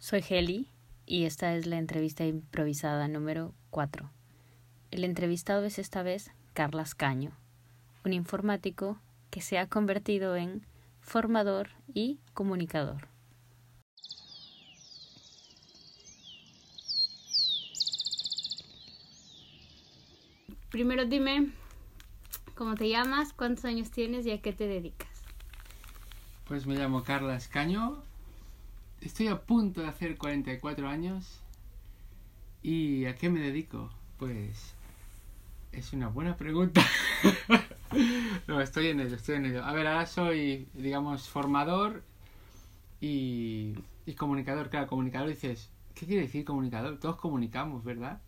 Soy Heli y esta es la entrevista improvisada número 4. El entrevistado es esta vez Carlas Caño, un informático que se ha convertido en formador y comunicador. Primero dime cómo te llamas, cuántos años tienes y a qué te dedicas. Pues me llamo Carlas Caño, estoy a punto de hacer 44 años y ¿a qué me dedico? Pues es una buena pregunta. no, estoy en ello, estoy en ello. A ver, ahora soy, digamos, formador y, y comunicador. Claro, comunicador dices, ¿qué quiere decir comunicador? Todos comunicamos, ¿verdad?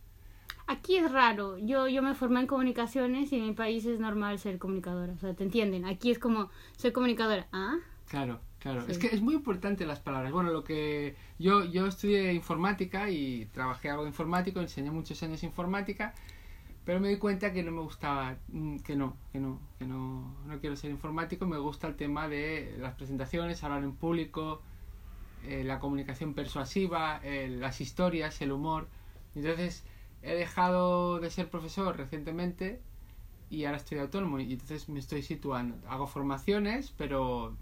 Aquí es raro. Yo, yo me formé en comunicaciones y en mi país es normal ser comunicadora. O sea, ¿te entienden? Aquí es como, soy comunicadora. ¿Ah? Claro, claro. Es que es muy importante las palabras. Bueno, lo que yo, yo estudié informática y trabajé algo informático, enseñé muchos años informática, pero me di cuenta que no me gustaba, mm, que no, que no, que no, no quiero ser informático. Me gusta el tema de las presentaciones, hablar en público, eh, la comunicación persuasiva, eh, las historias, el humor. Entonces, he dejado de ser profesor recientemente y ahora estoy autónomo y entonces me estoy situando. Hago formaciones, pero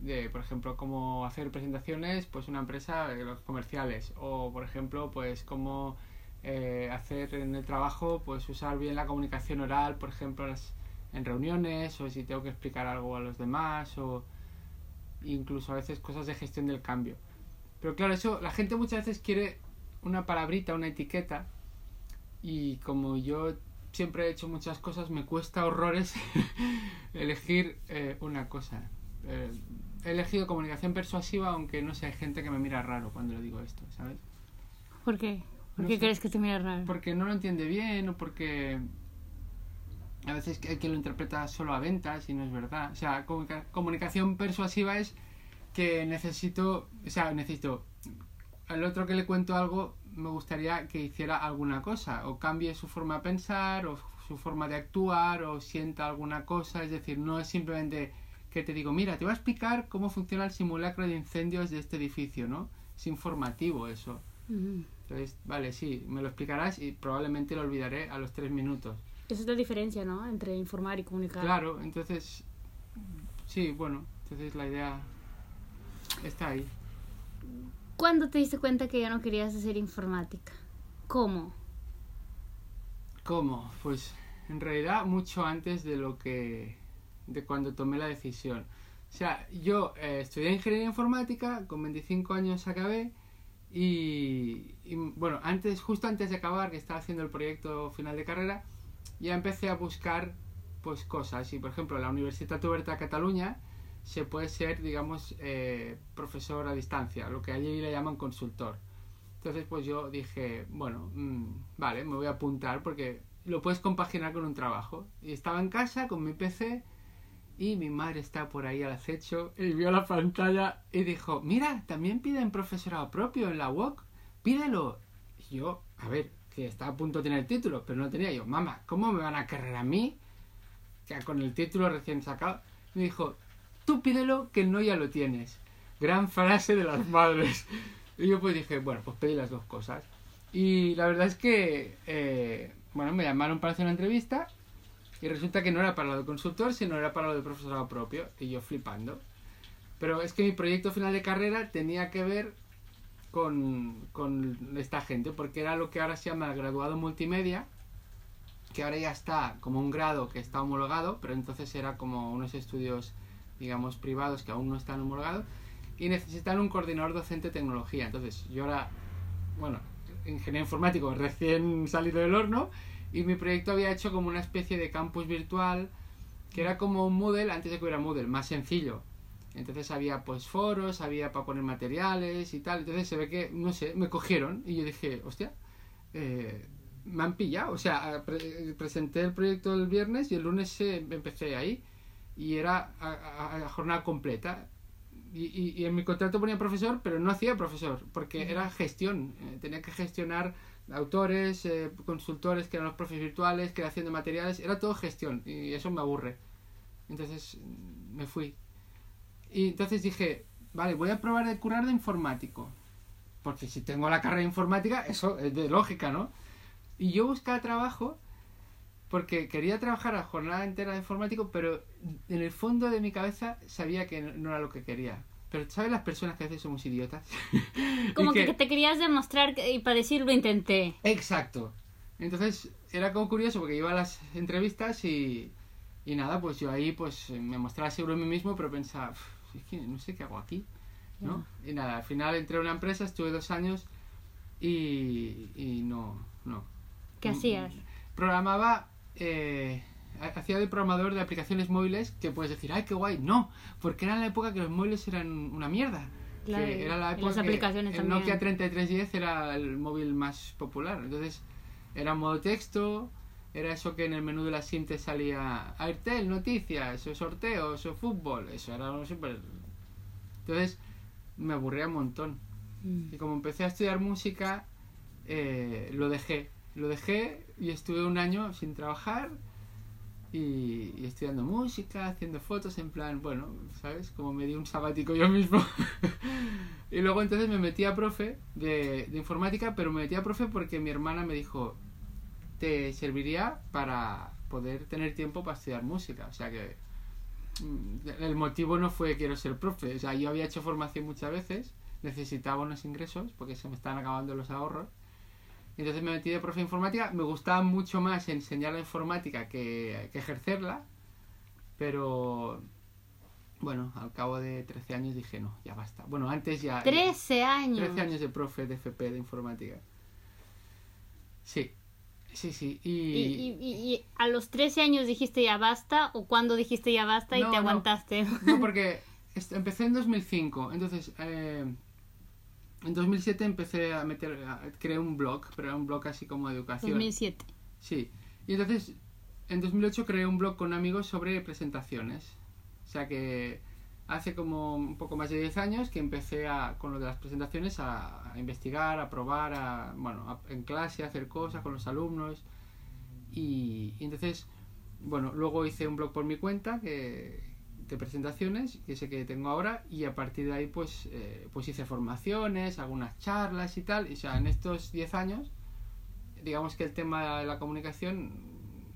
de, por ejemplo, cómo hacer presentaciones, pues una empresa de los comerciales o, por ejemplo, pues cómo eh, hacer en el trabajo, pues usar bien la comunicación oral, por ejemplo, las, en reuniones o si tengo que explicar algo a los demás o incluso a veces cosas de gestión del cambio. Pero claro, eso la gente muchas veces quiere una palabrita, una etiqueta y como yo siempre he hecho muchas cosas, me cuesta horrores elegir eh, una cosa. Eh, he elegido comunicación persuasiva, aunque no sé, hay gente que me mira raro cuando le digo esto, ¿sabes? ¿Por qué? ¿Por qué crees que te mira raro? Porque no lo entiende bien o porque a veces hay quien lo interpreta solo a ventas y no es verdad. O sea, comunicación persuasiva es que necesito, o sea, necesito al otro que le cuento algo me gustaría que hiciera alguna cosa, o cambie su forma de pensar, o su forma de actuar, o sienta alguna cosa, es decir, no es simplemente que te digo, mira, te voy a explicar cómo funciona el simulacro de incendios de este edificio, ¿no? Es informativo eso. Entonces, vale, sí, me lo explicarás y probablemente lo olvidaré a los tres minutos. Esa es la diferencia, ¿no? Entre informar y comunicar. Claro, entonces, sí, bueno, entonces la idea está ahí. ¿Cuándo te diste cuenta que ya no querías hacer informática? ¿Cómo? ¿Cómo? Pues en realidad mucho antes de lo que de cuando tomé la decisión. O sea, yo eh, estudié ingeniería informática, con 25 años acabé y, y, bueno, antes justo antes de acabar que estaba haciendo el proyecto final de carrera, ya empecé a buscar pues cosas y por ejemplo la Universitat Oberta de Cataluña se puede ser, digamos, eh, profesor a distancia, lo que allí le llaman consultor. Entonces, pues yo dije, bueno, mmm, vale, me voy a apuntar porque lo puedes compaginar con un trabajo. Y estaba en casa con mi PC y mi madre está por ahí al acecho y vio la pantalla y dijo, mira, también piden profesorado propio en la UOC, pídelo. Y yo, a ver, que estaba a punto de tener el título, pero no tenía yo, mamá, ¿cómo me van a querer a mí? Que con el título recién sacado. Me dijo, tú pídelo que no ya lo tienes. Gran frase de las madres. Y yo pues dije, bueno, pues pedí las dos cosas. Y la verdad es que, eh, bueno, me llamaron para hacer una entrevista y resulta que no era para lo de consultor, sino era para lo de profesorado propio. Y yo flipando. Pero es que mi proyecto final de carrera tenía que ver con, con esta gente, porque era lo que ahora se llama graduado multimedia, que ahora ya está como un grado que está homologado, pero entonces era como unos estudios digamos, privados que aún no están homologados y necesitan un coordinador docente de tecnología. Entonces, yo ahora, bueno, ingeniero informático recién salido del horno y mi proyecto había hecho como una especie de campus virtual que era como un Moodle, antes de que hubiera Moodle, más sencillo. Entonces había pues foros, había para poner materiales y tal. Entonces se ve que, no sé, me cogieron y yo dije, hostia, eh, me han pillado. O sea, presenté el proyecto el viernes y el lunes empecé ahí y era a, jornada completa. Y, y, en mi contrato ponía profesor, pero no hacía profesor, porque era gestión. Eh, tenía que gestionar autores, eh, consultores que eran los profes virtuales, creación de materiales, era todo gestión y eso me aburre. Entonces me fui. Y entonces dije, vale, voy a probar de curar de informático. porque si tengo la carrera de informática, eso es de lógica, ¿no? Y yo buscaba trabajo porque quería trabajar a jornada entera de informático, pero en el fondo de mi cabeza sabía que no era lo que quería. Pero ¿sabes las personas que a veces somos idiotas? Como que... te querías demostrar y para decir lo intenté. Exacto. Entonces era como curioso porque iba a las entrevistas y, y nada, pues yo ahí pues me mostraba seguro en mí mismo, pero pensaba, es que no sé qué hago aquí. ¿no? Y nada, al final entré a una empresa, estuve dos años y, y no, no. ¿Qué hacías? Programaba, eh, hacía de programador de aplicaciones móviles que puedes decir, ay, qué guay. No, porque era la época que los móviles eran una mierda. era la época las aplicaciones que el Nokia 3310 era el móvil más popular. Entonces, era modo texto, era eso que en el menú de la SIM te salía Airtel, noticias, o sorteos, o fútbol. Eso era súper... Entonces, me aburría un montón. Mm. Y como empecé a estudiar música, eh, lo dejé. Lo dejé y estuve un año sin trabajar y, estudiando música, haciendo fotos en plan, bueno, ¿sabes? Como me di un sabático yo mismo. y luego entonces me metí a profe de, informática, pero me metí a profe porque mi hermana me dijo, te serviría para poder tener tiempo para estudiar música. O sea que Mm, el motivo no fue quiero ser profe. O sea, yo había hecho formación muchas veces, necesitaba unos ingresos porque se me estaban acabando los ahorros. Entonces me metí de profe de informática. Me gustaba mucho más enseñar la informática que, ejercerla. Pero bueno, al cabo de 13 años dije no, ya basta. Bueno, antes ya. 13 años. 13 años de profe de FP de informática. Sí, Sí, sí. Y... ¿Y, a los 13 años dijiste ya basta o cuando dijiste ya basta y te aguantaste? No, porque empecé en 2005. Entonces, eh, en 2007 empecé a meter, creé un blog, pero era un blog así como de educación. 2007. Sí. Y entonces, en 2008 creé un blog con amigos sobre presentaciones. O sea que hace como un poco más de 10 años que empecé a, con lo de las presentaciones a, investigar, a probar, a, bueno, en clase, a hacer cosas con los alumnos. Y, entonces, bueno, luego hice un blog por mi cuenta que, de presentaciones, que sé que tengo ahora, y a partir de ahí pues, eh, pues hice formaciones, algunas charlas y tal. Y, o sea, en estos 10 años, digamos que el tema de la comunicación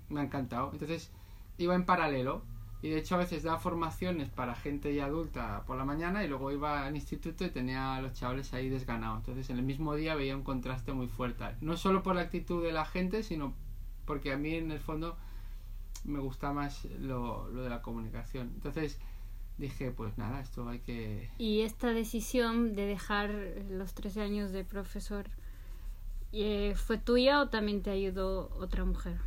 me ha encantado. Entonces, iba en paralelo y de hecho a veces daba formaciones para gente ya adulta por la mañana y luego iba al instituto y tenía a los chavales ahí desganados. Entonces en el mismo día veía un contraste muy fuerte. No solo por la actitud de la gente, sino porque a mí en el fondo me gusta más lo, lo de la comunicación. Entonces dije, pues nada, esto hay que... ¿Y esta decisión de dejar los 13 años de profesor eh, fue tuya o también te ayudó otra mujer?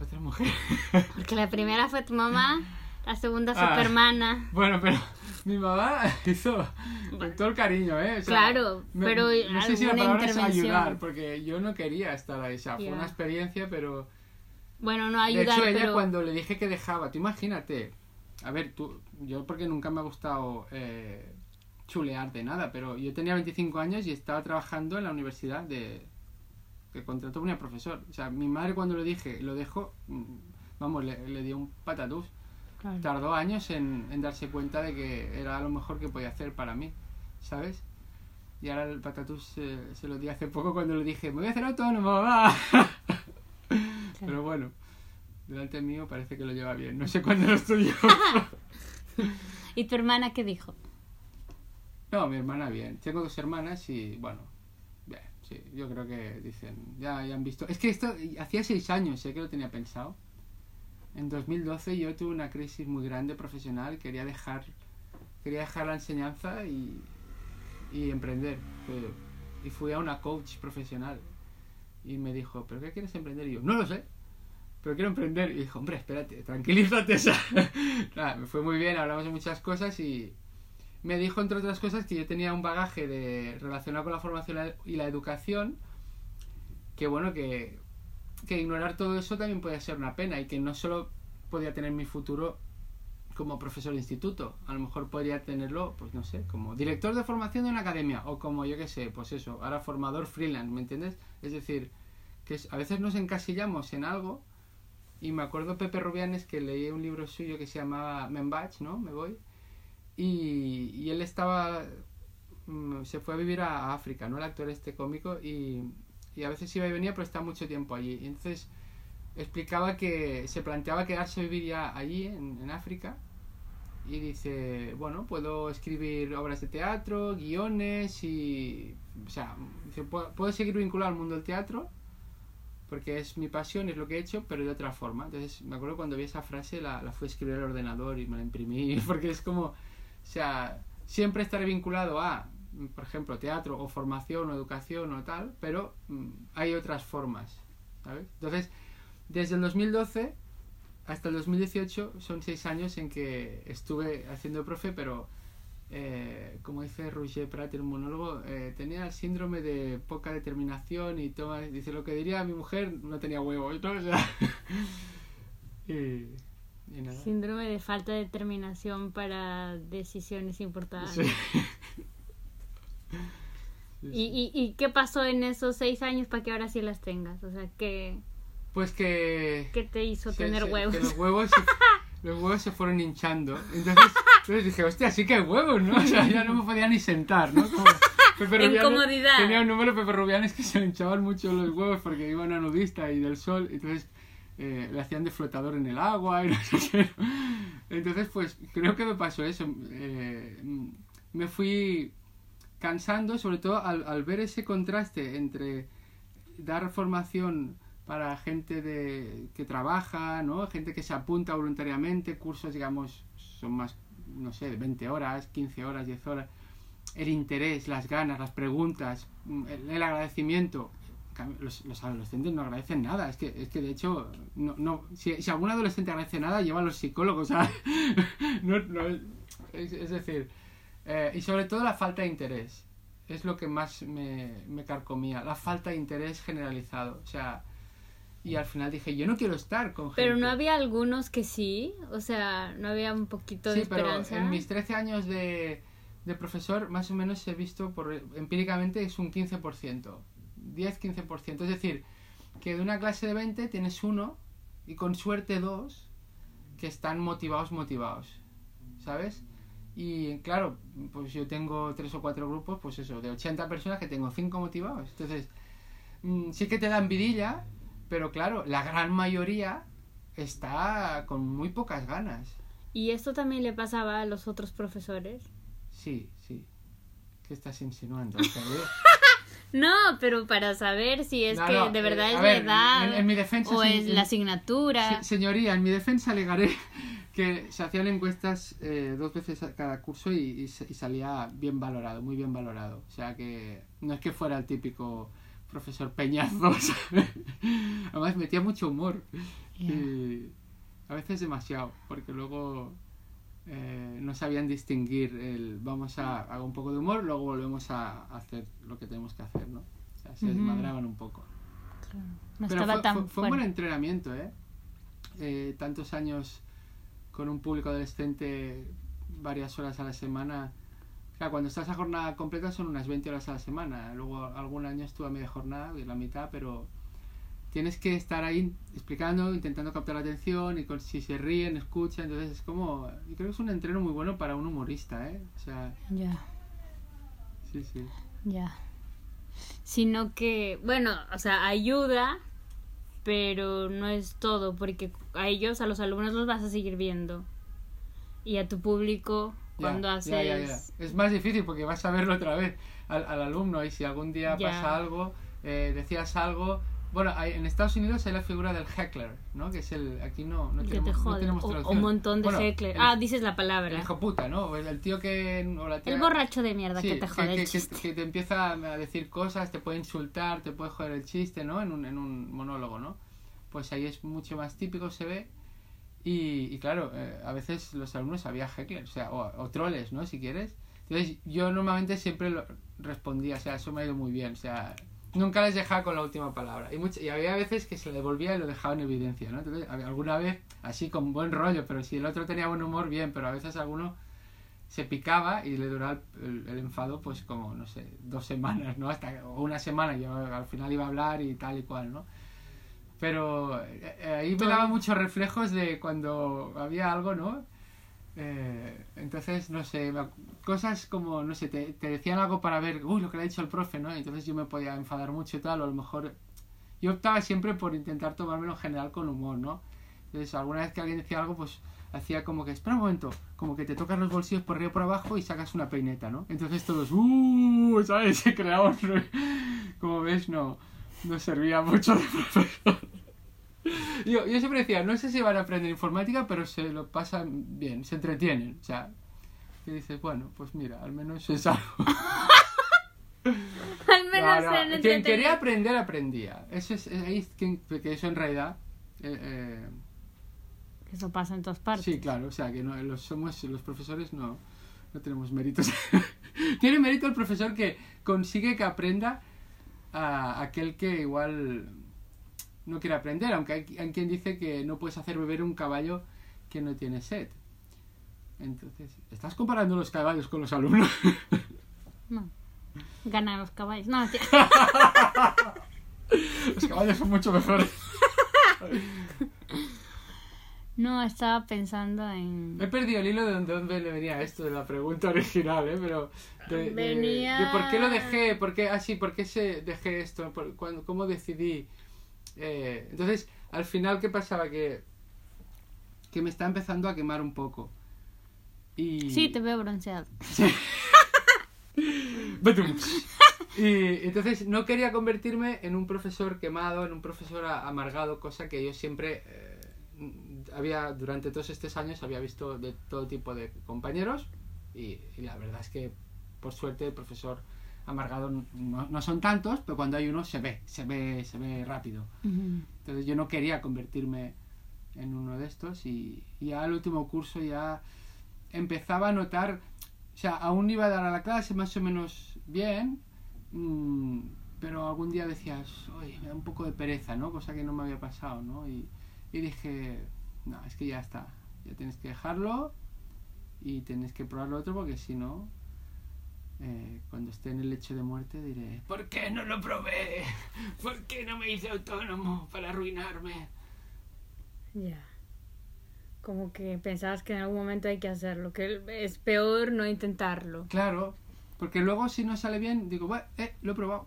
Otra mujer. Porque la primera fue tu mamá, la segunda fue tu ah, hermana. Bueno, pero mi mamá hizo todo el cariño, ¿eh? claro, pero no sé si la palabra es ayudar, porque yo no quería estar ahí. O sea, fue una experiencia, pero... Bueno, no ayudar, De hecho, ella cuando le dije que dejaba, tú imagínate, a ver, tú, yo porque nunca me ha gustado eh, chulear de nada, pero yo tenía 25 años y estaba trabajando en la universidad de, que contrató una profesor. O sea, mi madre cuando lo dije, lo dejó, mm, vamos, le, dio un patatús. Tardó años en, darse cuenta de que era lo mejor que podía hacer para mí, ¿sabes? Y ahora el patatús se lo di hace poco cuando le dije, me voy a hacer autónomo, va. Pero bueno, delante mío parece que lo lleva bien. No sé cuándo lo estudió. ¿Y tu hermana qué dijo? No, mi hermana bien. Tengo dos hermanas y bueno, Sí, yo creo que dicen, ya, ya han visto. Es que esto hacía seis años, sé que lo tenía pensado. En 2012 yo tuve una crisis muy grande profesional, quería dejar, quería dejar la enseñanza y, y emprender. Y fui a una coach profesional y me dijo, ¿pero qué quieres emprender? Y yo, no lo sé, pero quiero emprender. Y dijo, hombre, espérate, tranquilízate. Nada, me fue muy bien, hablamos de muchas cosas y, me dijo, entre otras cosas, que yo tenía un bagaje de relacionado con la formación y la educación, que bueno, que, que ignorar todo eso también podía ser una pena y que no solo podía tener mi futuro como profesor de instituto, a lo mejor podría tenerlo, pues no sé, como director de formación de una academia o como yo que sé, pues eso, ahora formador freelance, ¿me entiendes? Es decir, que a veces nos encasillamos en algo y me acuerdo Pepe Rubianes que leí un libro suyo que se llamaba Membach, ¿no? Me voy y, él estaba mm, se fue a vivir a, África, ¿no? El actor este cómico y, y a veces iba y venía, pero está mucho tiempo allí. Y entonces explicaba que se planteaba quedarse a vivir ya allí, en África, y dice, bueno, puedo escribir obras de teatro, guiones y... O sea, dice, puedo, puedo seguir vinculado al mundo del teatro porque es mi pasión, es lo que he hecho, pero de otra forma. Entonces, me acuerdo cuando vi esa frase, la, la fui a escribir al ordenador y me la imprimí, porque es como, o sea, siempre estaré vinculado a, por ejemplo, teatro o formación o educación o tal, pero mm, hay otras formas, ¿sabes? Entonces, desde el 2012 hasta el 2018 son seis años en que estuve haciendo profe, pero eh, como dice Roger Prat en un monólogo, eh, tenía el síndrome de poca determinación y toma, dice lo que diría mi mujer, no tenía huevos, ¿no? O sea, y, y nada. Síndrome de falta de determinación para decisiones importantes. Sí. Sí, ¿Y, sí. y, ¿Y qué pasó en esos seis años para que ahora sí las tengas? O sea, ¿qué, Pues que... qué te hizo se- tener se- huevos? que los huevos se, los huevos se fueron hinchando. Entonces, entonces dije, hostia, sí que hay huevos, ¿no? O sea, ya no me podía ni sentar, ¿no? Como Pepe En Rubianes- comodidad. Tenía un número de Pepe Rubianes que se hinchaban mucho los huevos porque iban a nudista y del sol. Entonces eh, le hacían de flotador en el agua y no sé qué. Entonces, pues creo que me pasó eso. Eh, me fui cansando, sobre todo al, al ver ese contraste entre dar formación para gente de, que trabaja, ¿no? Gente que se apunta voluntariamente, cursos, digamos, son más, no sé, de 20 horas, 15 horas, 10 horas. El interés, las ganas, las preguntas, mm, el, el agradecimiento. Los, los adolescentes no agradecen nada. Es que, es que de hecho, no, no, si, si algún adolescente agradece nada, lleva a los psicólogos. ¿sabes? no, no, es, es decir, eh, y sobre todo la falta de interés. Es lo que más me, me carcomía. La falta de interés generalizado. O sea, y al final dije, yo no quiero estar con gente. Pero no había algunos que sí, o sea, no había un poquito de Sí, pero esperanza. en mis 13 años de, de profesor, más o menos he visto, por empíricamente, es un 15%. 10-15%. Es decir, que de una clase de 20 tienes uno y con suerte dos que están motivados, motivados. ¿Sabes? Y claro, pues yo tengo tres o cuatro grupos, pues eso, de 80 personas que tengo cinco motivados. Entonces, mm, sí que te dan vidilla, pero claro, la gran mayoría está con muy pocas ganas. ¿Y esto también le pasaba a los otros profesores? Sí, sí. ¿Qué estás insinuando? No, pero para saber si es No, que no, de verdad eh, es a la ver, edad en- en mi defensa o es la asignatura. Se- señoría, en mi defensa alegaré que se hacían encuestas eh, dos veces cada curso y, y salía bien valorado, muy bien valorado. O sea que no es que fuera el típico profesor peñazo, ¿sabes? Además metía mucho humor. Y a veces demasiado, porque luego eh, no sabían distinguir el vamos a hago un poco de humor, luego volvemos a hacer lo que tenemos que hacer, ¿no? O sea, se desmadraban un poco. No Pero estaba fue, tan fue- fue un buen entrenamiento, ¿eh? Eh, Tantos años con un público adolescente, varias horas a la semana. Claro, cuando estás a jornada completa son unas 20 horas a la semana. Luego algún año estuve a media jornada, la mitad, pero tienes que estar ahí explicando, intentando captar la atención y con, si se ríen, escuchan. Entonces es como. Yo creo que es un entreno muy bueno para un humorista, ¿eh? O sea, Ya, sí, sí. ya. Sino que, bueno, o sea, ayuda, pero no es todo, porque a ellos, a los alumnos los vas a seguir viendo. Y a tu público, cuando haces... Es más difícil porque vas a verlo otra vez al, al alumno y si algún día pasa algo, eh, decías algo... Bueno, hay- en Estados Unidos hay la figura del heckler, ¿no? Que es el... Aquí no, no el que tenemos, te no tenemos o, un montón de Bueno, heckler. el- Ah, dices la El palabra. hijo puta, ¿no? El, el tío que... O la tía- El borracho de mierda Sí, que te jode que, el que- chiste. que te empieza a decir cosas, te puede insultar, te puede joder el chiste, ¿no? En un, en un monólogo, ¿no? Pues ahí es mucho más típico, se ve. Y, y claro, eh, a veces los alumnos había hecklers, o sea, o, o troles, ¿no? Si quieres. Entonces yo normalmente siempre lo respondía, o sea, eso me ha ido muy bien, o sea, nunca les dejaba con la última palabra. Y, much- y había veces que se le devolvía y lo dejaba en evidencia, ¿no? Entonces, alguna vez, así con buen rollo, pero si el otro tenía buen humor, bien, pero a veces alguno se picaba y le duraba el, el enfado pues como no sé dos semanas no hasta o una semana yo al final iba a hablar y tal y cual no pero eh, eh, ahí me daba muchos reflejos de cuando había algo no Eh, entonces, no sé, cosas como, no sé, te, te decían algo para ver, uy, lo que le ha dicho el profe, ¿no? Entonces yo me podía enfadar mucho y tal, o a lo mejor... Yo optaba siempre por intentar tomármelo en general con humor, ¿no? Entonces, alguna vez que alguien decía algo, pues hacía como que, espera un momento, como que te tocas los bolsillos por arriba por abajo y sacas una peineta, ¿no? Entonces todos, ¡uh! ¿Sabes? Se creaba un... Como ves, no, no servía mucho de profesor. Yo, yo siempre decía, no sé si van a aprender informática, pero se lo pasan bien, se entretienen. O sea, y dices, bueno, pues mira, al menos es algo. Al menos No, no, Quien quería aprender, aprendía. Eso es, es que, que eso en realidad... eh, eh, Eso pasa en todas partes. sí, claro, o sea, que no, los, somos, los profesores no, no tenemos méritos. Tiene mérito el profesor que consigue que aprenda a aquel que igual no quiere aprender, aunque hay, hay quien dice que no puedes hacer beber un caballo que no tiene sed. Entonces, ¿estás comparando los caballos con los alumnos? No. Ganan los caballos. No, los caballos son mucho mejores. no estaba pensando en. He perdido el hilo de dónde, le venía esto de la pregunta original, ¿eh? Pero de, de- Venía- de por qué lo dejé, por qué, ah, sí, por qué se dejé esto, por, cuándo- cómo decidí. Eh, entonces, al final, ¿qué pasaba? Que, que me está empezando a quemar un poco. Y... Sí, te veo bronceado. Y entonces no quería convertirme en un profesor quemado, en un profesor amargado, cosa que yo siempre eh, había, durante todos estos años, había visto de todo tipo de compañeros y, y la verdad es que, por suerte, el profesor amargado no, no son tantos, pero cuando hay uno se ve, se ve, se ve rápido. Entonces yo no quería convertirme en uno de estos y, y ya al último curso ya empezaba a notar, o sea, aún iba a dar a la clase más o menos bien, mm, pero algún día decías, oye, me da un poco de pereza, ¿no? Cosa que no me había pasado, ¿no? Y, y dije, no, es que ya está, ya tienes que dejarlo y tienes que probar lo otro porque si no, eh, cuando esté en el lecho de muerte diré, ¿por qué no lo probé? ¿Por qué no me hice autónomo para arruinarme? Ya. Como que pensabas que en algún momento hay que hacerlo, que es peor no intentarlo. Claro, porque luego si no sale bien, digo, bueno, eh, lo he probado.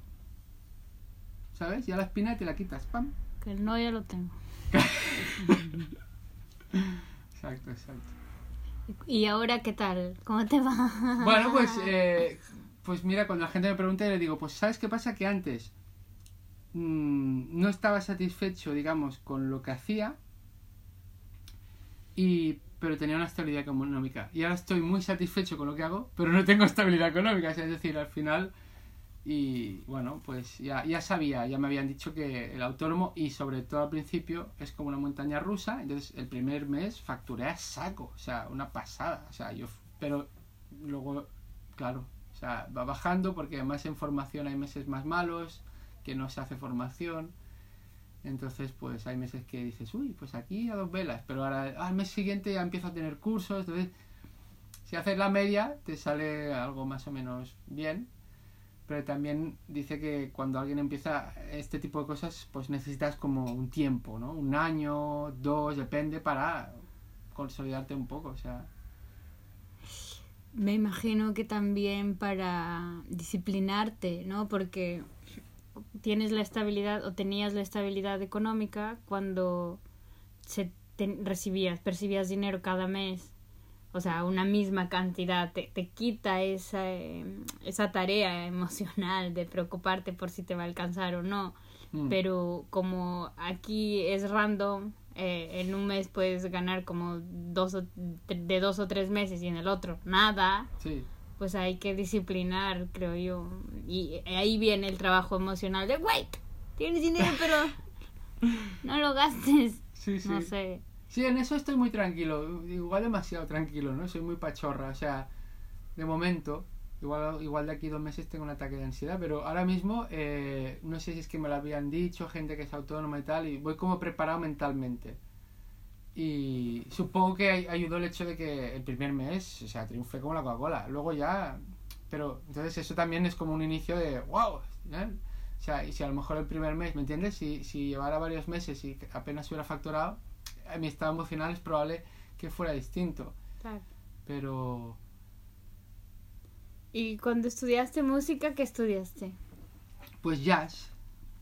¿Sabes? Ya la espina te la quitas, pam. Que el no ya lo tengo. Exacto, exacto. ¿Y ahora qué tal? ¿Cómo te va? Bueno, pues, eh, pues mira, cuando la gente me pregunta, yo le digo, pues ¿sabes qué pasa? Que antes mm, no estaba satisfecho, digamos, con lo que hacía, y, pero tenía una estabilidad económica. Y ahora estoy muy satisfecho con lo que hago, pero no tengo estabilidad económica. Es decir, al final, y bueno, pues ya, ya sabía, ya me habían dicho que el autónomo, y sobre todo al principio, es como una montaña rusa. Entonces, el primer mes facturé a saco, o sea, una pasada. O sea, yo, pero luego, claro, o sea, va bajando porque además en formación hay meses más malos, que no se hace formación. Entonces, pues hay meses que dices, uy, pues aquí a dos velas, pero ahora al mes siguiente ya empiezo a tener cursos, entonces, si haces la media, te sale algo más o menos bien, pero también dice que cuando alguien empieza este tipo de cosas, pues necesitas como un tiempo, ¿no? Un año, dos, depende, para consolidarte un poco, o sea... Me imagino que también para disciplinarte, ¿no? Porque tienes la estabilidad o tenías la estabilidad económica cuando se recibías, percibías dinero cada mes, o sea, una misma cantidad, te, te quita esa, eh, esa tarea emocional de preocuparte por si te va a alcanzar o no. mm, Pero como aquí es random, eh, en un mes puedes ganar como dos o, de dos o tres meses y en el otro nada, Sí, pues hay que disciplinar, creo yo. Y ahí viene el trabajo emocional de, wait, tienes dinero pero no lo gastes. sí, sí. No sé. Sí, en eso estoy muy tranquilo, igual demasiado tranquilo, ¿no? Soy muy pachorra, o sea, de momento, igual, igual de aquí dos meses tengo un ataque de ansiedad, pero ahora mismo, eh, no sé si es que me lo habían dicho, gente que es autónoma y tal, y voy como preparado mentalmente. Y supongo que ay- ayudó el hecho de que el primer mes, o sea, triunfé como la Coca-Cola, luego ya, pero entonces eso también es como un inicio de, wow. O sea, y si a lo mejor el primer mes, ¿me entiendes? Si, si llevara varios meses y apenas hubiera facturado, mi estado emocional es probable que fuera distinto. Claro. Pero... ¿Y cuando estudiaste música, qué estudiaste? Pues jazz.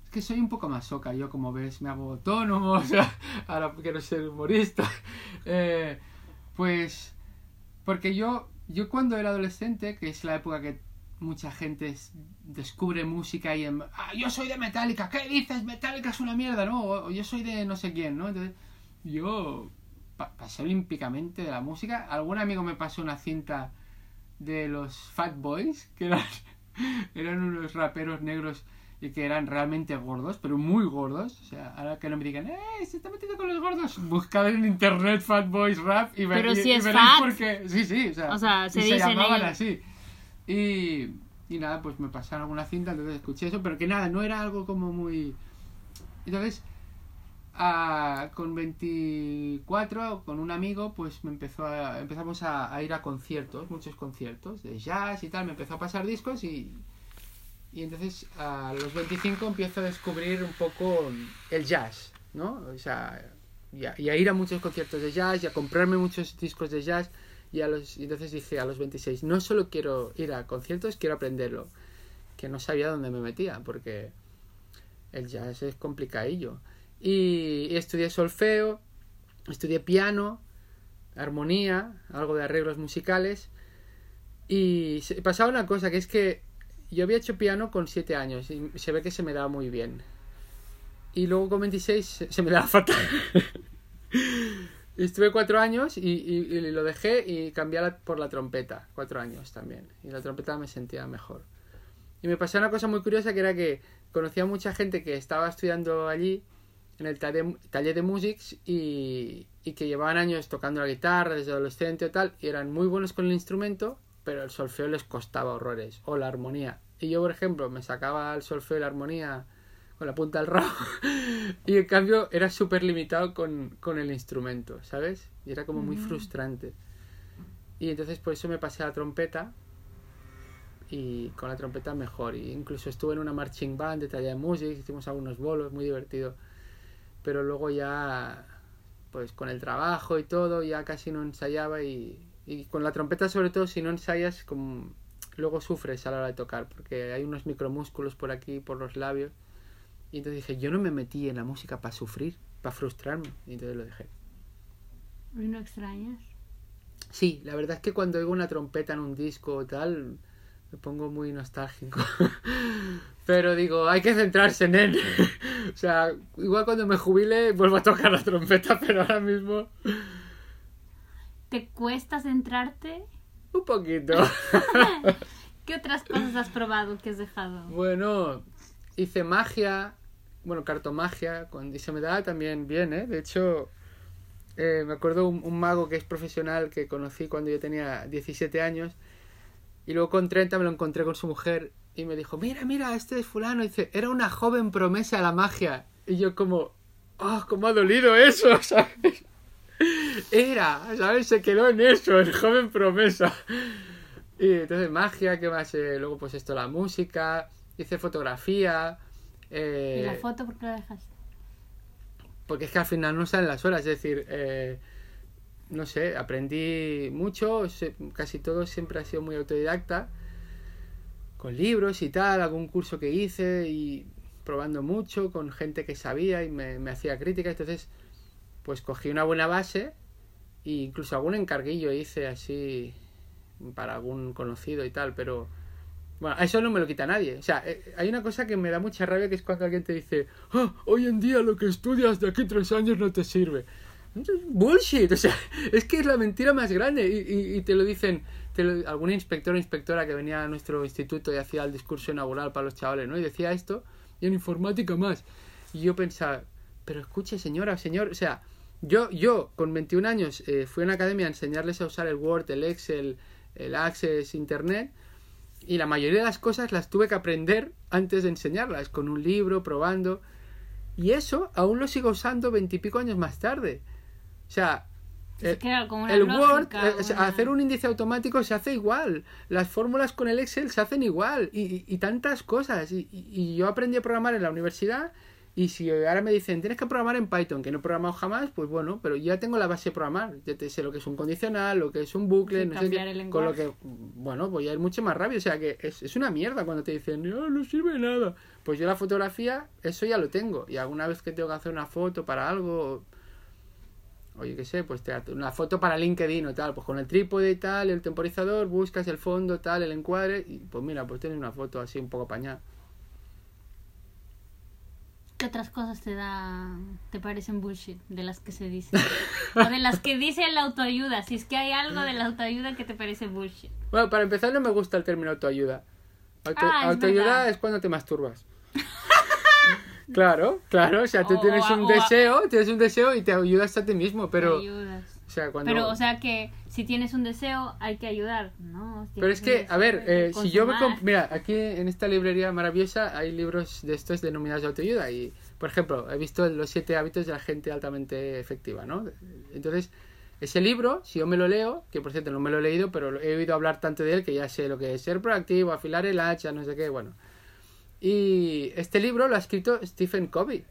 Es que soy un poco más soca, yo como ves me hago autónomo, o sea, ahora quiero ser humorista. Eh, pues porque yo, yo cuando era adolescente, que es la época que mucha gente descubre música y en, ah, yo soy de Metallica, ¿qué dices? Metallica es una mierda, ¿no? O, yo soy de no sé quién, ¿no? Entonces, yo pasé olímpicamente de la música. Algún amigo me pasó una cinta de los Fat Boys, que eran, eran unos raperos negros y que eran realmente gordos, pero muy gordos. O sea, ahora que no me digan, ¡eh! Se está metiendo con los gordos. Buscad en internet Fat Boys Rap y, pero si es fat. porque. Sí, sí, o sea, se, llamaban así. Y, y nada, pues me pasaron alguna cinta, entonces escuché eso, pero que nada, no era algo como muy. Entonces, con 24, con un amigo, pues me empezó a, empezamos a, a ir a conciertos, muchos conciertos de jazz y tal. Me empezó a pasar discos y y entonces a los 25 empiezo a descubrir un poco el jazz, ¿no? O sea, y a, ir a muchos conciertos de jazz y a comprarme muchos discos de jazz. Y, a los, entonces dije a los 26, no solo quiero ir a conciertos, quiero aprenderlo. Que no sabía dónde me metía, porque el jazz es complicadillo. Y, y estudié solfeo, estudié piano, armonía, algo de arreglos musicales. Y pasaba una cosa, que es que yo había hecho piano con 7 años y se ve que se me daba muy bien. Y luego con 26 se, me daba fatal. Estuve 4 años y, lo dejé y cambié por la trompeta. 4 años también. Y la trompeta me sentía mejor. Y me pasó una cosa muy curiosa que era que conocía a mucha gente que estaba estudiando allí en el taller, de musics y, y que llevaban años tocando la guitarra desde adolescente o tal y eran muy buenos con el instrumento pero el solfeo les costaba horrores, o la armonía. Y yo, por ejemplo, me sacaba el solfeo y la armonía con la punta del rabo, y en cambio era súper limitado con, el instrumento, ¿sabes? Y era como muy mm. frustrante. Y entonces por eso me pasé a la trompeta, y con la trompeta mejor. Y incluso estuve en una marching band de talla de música, hicimos algunos bolos, muy divertido. Pero luego ya, pues con el trabajo y todo, ya casi no ensayaba y y con la trompeta, sobre todo, si no ensayas, como luego sufres a la hora de tocar, porque hay unos micromúsculos por aquí, por los labios. Y entonces dije, yo no me metí en la música para sufrir, para frustrarme. Y entonces lo dejé. ¿Y no extrañas? Sí, la verdad es que cuando oigo una trompeta en un disco o tal, me pongo muy nostálgico. Pero digo, hay que centrarse en él. o sea, igual cuando me jubile vuelvo a tocar la trompeta, pero ahora mismo ¿Te cuesta centrarte? Un poquito. ¿Qué otras cosas has probado que has dejado? Bueno, hice magia, bueno, cartomagia, con, y se me da también bien, ¿eh? De hecho, eh, me acuerdo un, un, mago que es profesional que conocí cuando yo tenía 17 años y luego con 30 me lo encontré con su mujer y me dijo, mira, mira, este es fulano. Y dice, era una joven promesa a la magia. Y yo como, oh, cómo ha dolido eso, ¿sabes? Era, ¿sabes? Se quedó en eso, el joven promesa. Y entonces magia, ¿qué más? Eh, luego pues esto, la música, hice fotografía. Eh, ¿Y la foto por qué la dejaste? Porque es que al final no salen las horas, es decir, eh, no sé, aprendí mucho, casi todo siempre ha sido muy autodidacta, con libros y tal, algún curso que hice y probando mucho con gente que sabía y me, me hacía crítica, entonces pues cogí una buena base e incluso algún encarguillo hice así para algún conocido y tal, pero bueno, eso no me lo quita nadie. O sea, eh, hay una cosa que me da mucha rabia que es cuando alguien te dice, ah, hoy en día lo que estudias de aquí tres años no te sirve. Bullshit, o sea, es que es la mentira más grande y, te lo dicen algún inspector o inspectora que venía a nuestro instituto y hacía el discurso inaugural para los chavales, ¿no? Y decía esto y en informática más. Y yo pensaba, pero escuche señora, señor, o sea, yo, yo con 21 años eh, fui a una academia a enseñarles a usar el Word, el Excel, el Access, Internet, y la mayoría de las cosas las tuve que aprender antes de enseñarlas, con un libro, probando, y eso aún lo sigo usando veintipico años más tarde. O sea, el, el Word, eh, hacer un índice automático se hace igual. Las fórmulas con el Excel se hacen igual. Y, y, tantas cosas. Y, y, yo aprendí a programar en la universidad Y si ahora me dicen, tienes que programar en Python, que no he programado jamás, pues bueno, pero ya tengo la base de programar. Ya te sé lo que es un condicional, lo que es un bucle, no sé qué, Con lo que, bueno, voy a ir mucho más rápido. O sea que es, es una mierda cuando te dicen, no, no sirve nada. Pues yo la fotografía, eso ya lo tengo. Y alguna vez que tengo que hacer una foto para algo, oye, qué sé, pues te una foto para LinkedIn o tal, pues con el trípode y tal, el temporizador, buscas el fondo, tal, el encuadre, y pues mira, pues tienes una foto así un poco apañada. ¿Qué otras cosas te da, te parecen bullshit de las que se dicen? o de las que dice la autoayuda, si es que hay algo de la autoayuda que te parece bullshit. Bueno, para empezar no me gusta el término autoayuda. Auto- Ah, autoayuda es cuando te masturbas. Claro, claro, o sea, tú O- tienes o un o deseo, tienes un deseo y te ayudas a ti mismo, pero, Te ayudas. o sea, cuando... Pero, o sea que si tienes un deseo, hay que ayudar, ¿no? Si Pero es que, a ver, eh, si yo me... Mira, aquí en esta librería maravillosa hay libros de estos denominados de autoayuda y, por ejemplo, he visto los siete hábitos de la gente altamente efectiva, ¿no? Entonces, ese libro, si yo me lo leo, que por cierto no me lo he leído, pero he oído hablar tanto de él que ya sé lo que es ser proactivo, afilar el hacha, no sé qué, bueno. Y este libro lo ha escrito Stephen Covey.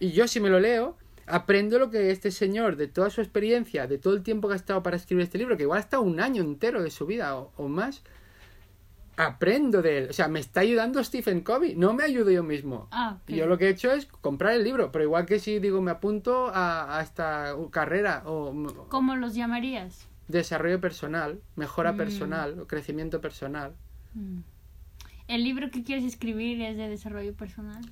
Y yo si me lo leo, aprendo lo que este señor, de toda su experiencia, de todo el tiempo que ha estado para escribir este libro, que igual ha estado un año entero de su vida o, o más, aprendo de él. O sea, me está ayudando Stephen Covey, no me ayudo yo mismo. Ah, ok. Y yo lo que he hecho es comprar el libro, pero igual que si digo me apunto a, a esta carrera o ¿Cómo los llamarías? desarrollo personal, mejora Mm. personal crecimiento personal. Mm. ¿El libro que quieres escribir es de desarrollo personal?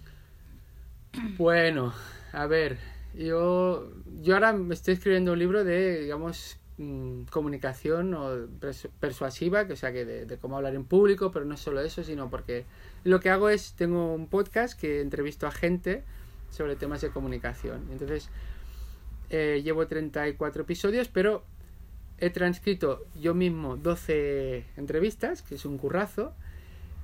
Bueno, a ver, yo, yo ahora me estoy escribiendo un libro de, digamos, mm, comunicación o persu- persuasiva, que o sea, que de, de cómo hablar en público, pero no solo eso, sino porque lo que hago es, tengo un podcast que entrevisto a gente sobre temas de comunicación. Entonces, eh, llevo 34 episodios, pero he transcrito yo mismo 12 entrevistas, que es un currazo,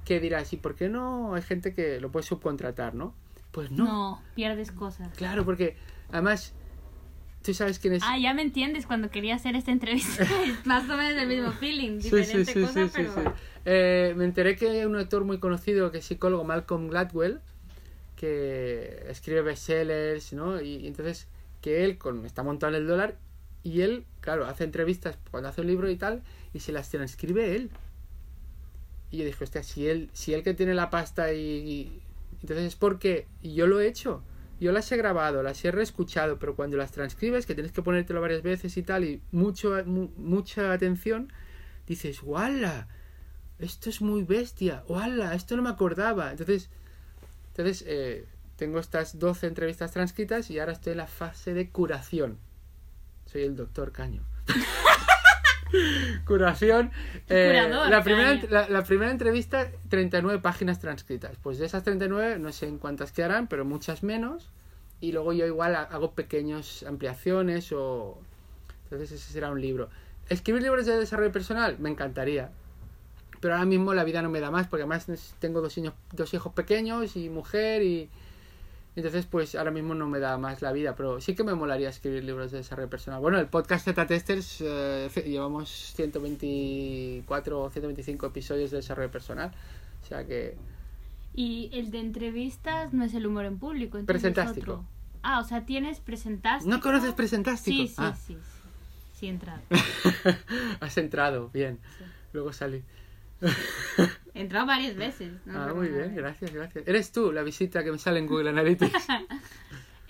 que dirás, ¿y por qué no hay gente que lo puede subcontratar, no? Pues No, pierdes cosas. Claro, porque además, tú sabes quién es. Ah, ya me entiendes cuando quería hacer esta entrevista. Más o menos el mismo feeling, diferente sí, sí, sí, pero... Eh, me enteré que un autor muy conocido que es psicólogo, Malcolm Gladwell, que escribe bestsellers, ¿no? Y, y entonces, que él con, está montado en el dólar y él, claro, hace entrevistas cuando hace un libro y tal, y se las transcribe él. Y yo dije, hostia, si él, si él que tiene la pasta y, y- Entonces es porque yo lo he hecho. Yo las he grabado, las he reescuchado, pero cuando las transcribes, que tienes que ponértelo varias veces y tal, y mucho, mu- mucha atención, dices, ¡wala! Esto es muy bestia, ¡wala! Esto no me acordaba. Entonces, entonces eh, tengo estas 12 entrevistas transcritas y ahora estoy en la fase de curación. Soy el doctor Caño. curación. eh, Curador, la, primera, la, la primera entrevista, 39 páginas transcritas. Pues de esas 39, no sé en cuántas quedarán, pero muchas menos. Y luego yo igual ha- hago pequeñas ampliaciones o... Entonces ese será un libro. Escribir libros de desarrollo personal, me encantaría. Pero ahora mismo la vida no me da más, porque además tengo dos, niños, dos hijos pequeños y mujer y... Entonces, pues ahora mismo no me da más la vida, pero sí que me molaría escribir libros de desarrollo personal. Bueno, el podcast Z Testers eh, llevamos 124 o 125 episodios de desarrollo personal. O sea que Y el de entrevistas no es el humor en público, Presentástico. otro. Ah, o sea, tienes presentástico. ¿No conoces Presentástico? Sí, sí, Ah. sí, sí. Sí, he entrado. has entrado, bien. Sí. Luego salí. He entrado varias veces. no ah, muy bien, gracias, gracias. Eres tú la visita que me sale en Google Analytics.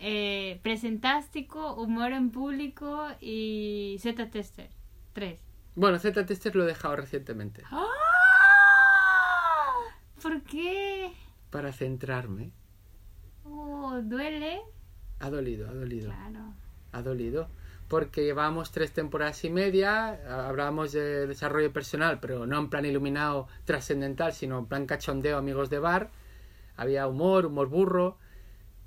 Eh, presentástico, humor en público y Z-tester. Tres. bueno, Z Testers lo he dejado recientemente. ¡Ah! ¿Por qué? Para centrarme. Oh, ¿Duele? Ha dolido, ha dolido. Claro. ha dolido porque llevamos tres temporadas y media, hablábamos de desarrollo personal, pero no en plan iluminado trascendental, sino en plan cachondeo, amigos de bar. Había humor, humor burro,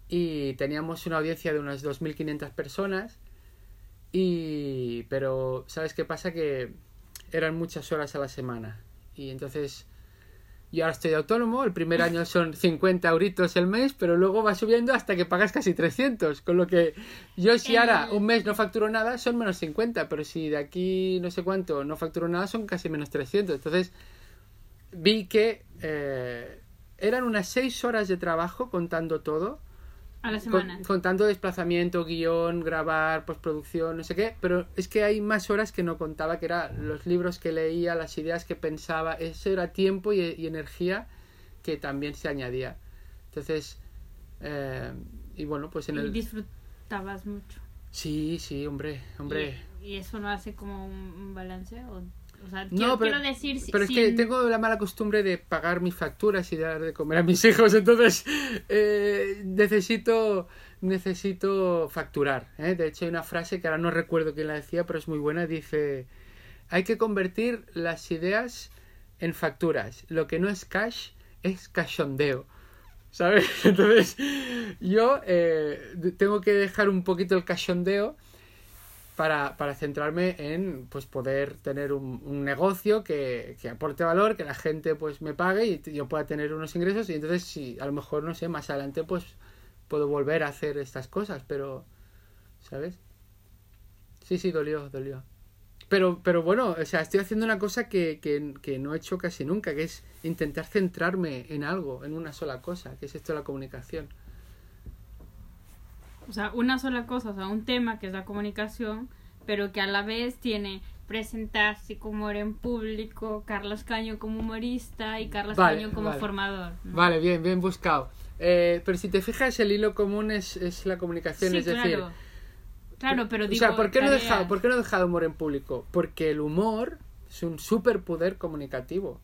y teníamos una audiencia de unas 2.500 personas. Y, pero, ¿sabes qué pasa? Que eran muchas horas a la semana. Y entonces, yo ahora estoy autónomo, el primer año son 50 euritos el mes, pero luego va subiendo hasta que pagas casi 300. Con lo que yo si ahora un mes no facturo nada, son menos 50, pero si de aquí no sé cuánto no facturo nada, son casi menos 300. Entonces, vi que eh, eran unas 6 horas de trabajo contando todo A la semana. con tanto desplazamiento, guion, grabar, postproducción, no sé qué, pero es que hay más horas que no contaba, que eran los libros que leía, las ideas que pensaba, eso era tiempo y, y energía que también se añadía. Entonces, eh, y bueno, pues en Y el... disfrutabas mucho. Sí, sí, hombre, hombre. ¿Y, y eso no hace como un balance? O, o sea, No, quiero, pero, quiero decir... si- pero es que tengo la mala costumbre de pagar mis facturas y dar de comer a mis hijos, entonces eh, necesito necesito facturar. ¿eh? De hecho, hay una frase que ahora no recuerdo quién la decía, pero es muy buena. Dice, hay que convertir las ideas en facturas. Lo que no es cash es cachondeo. ¿Sabes? Entonces, yo eh, tengo que dejar un poquito el cachondeo para, para centrarme en pues poder tener un, un negocio que, que aporte valor, que la gente pues me pague y yo pueda tener unos ingresos y entonces si a lo mejor no sé, más adelante pues puedo volver a hacer estas cosas, pero ¿sabes? Sí, sí, dolió, dolió. Pero, pero bueno, o sea, estoy haciendo una cosa que, que, que no he hecho casi nunca, que es intentar centrarme en algo, en una sola cosa, que es esto de la comunicación. O sea, una sola cosa, o sea, un tema que es la comunicación, pero que a la vez tiene presentarse como humor en público, Carlos Caño como humorista y Carlos Vale, Caño como vale. formador. ¿no? Vale, bien, bien buscado. Eh, pero si te fijas, el hilo común es, es la comunicación, Sí, es decir... claro. Claro, pero o digo... sea, ¿por qué, no he dejado, ¿por qué no he dejado humor en público? Porque el humor es un superpoder comunicativo.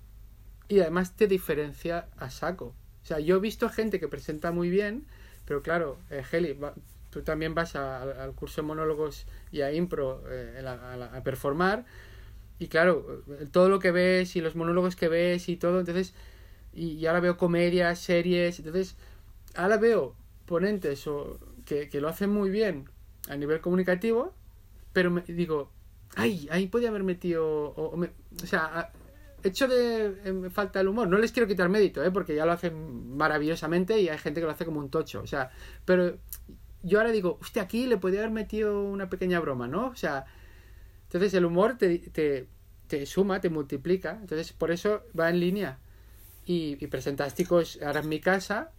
Y además te diferencia a saco. O sea, yo he visto gente que presenta muy bien, pero claro, eh, Heli, va- tú también vas a- al- curso de monólogos y a impro eh, a, a performar. Y claro, eh, todo lo que ves y los monólogos que ves y todo, entonces... Y, y ahora veo comedias, series, entonces... Ahora veo ponentes o, que, que lo hacen muy bien a nivel comunicativo, pero me digo, ay, ahí podía haber metido, o, o sea, hecho de falta el humor, no les quiero quitar mérito, ¿eh? porque ya lo hacen maravillosamente y hay gente que lo hace como un tocho, o sea, pero yo ahora digo, hostia, aquí le podía haber metido una pequeña broma, ¿no? O sea, entonces el humor te, te, te suma, te multiplica, entonces por eso va en línea. Y, y Presentásticos ahora en mi casa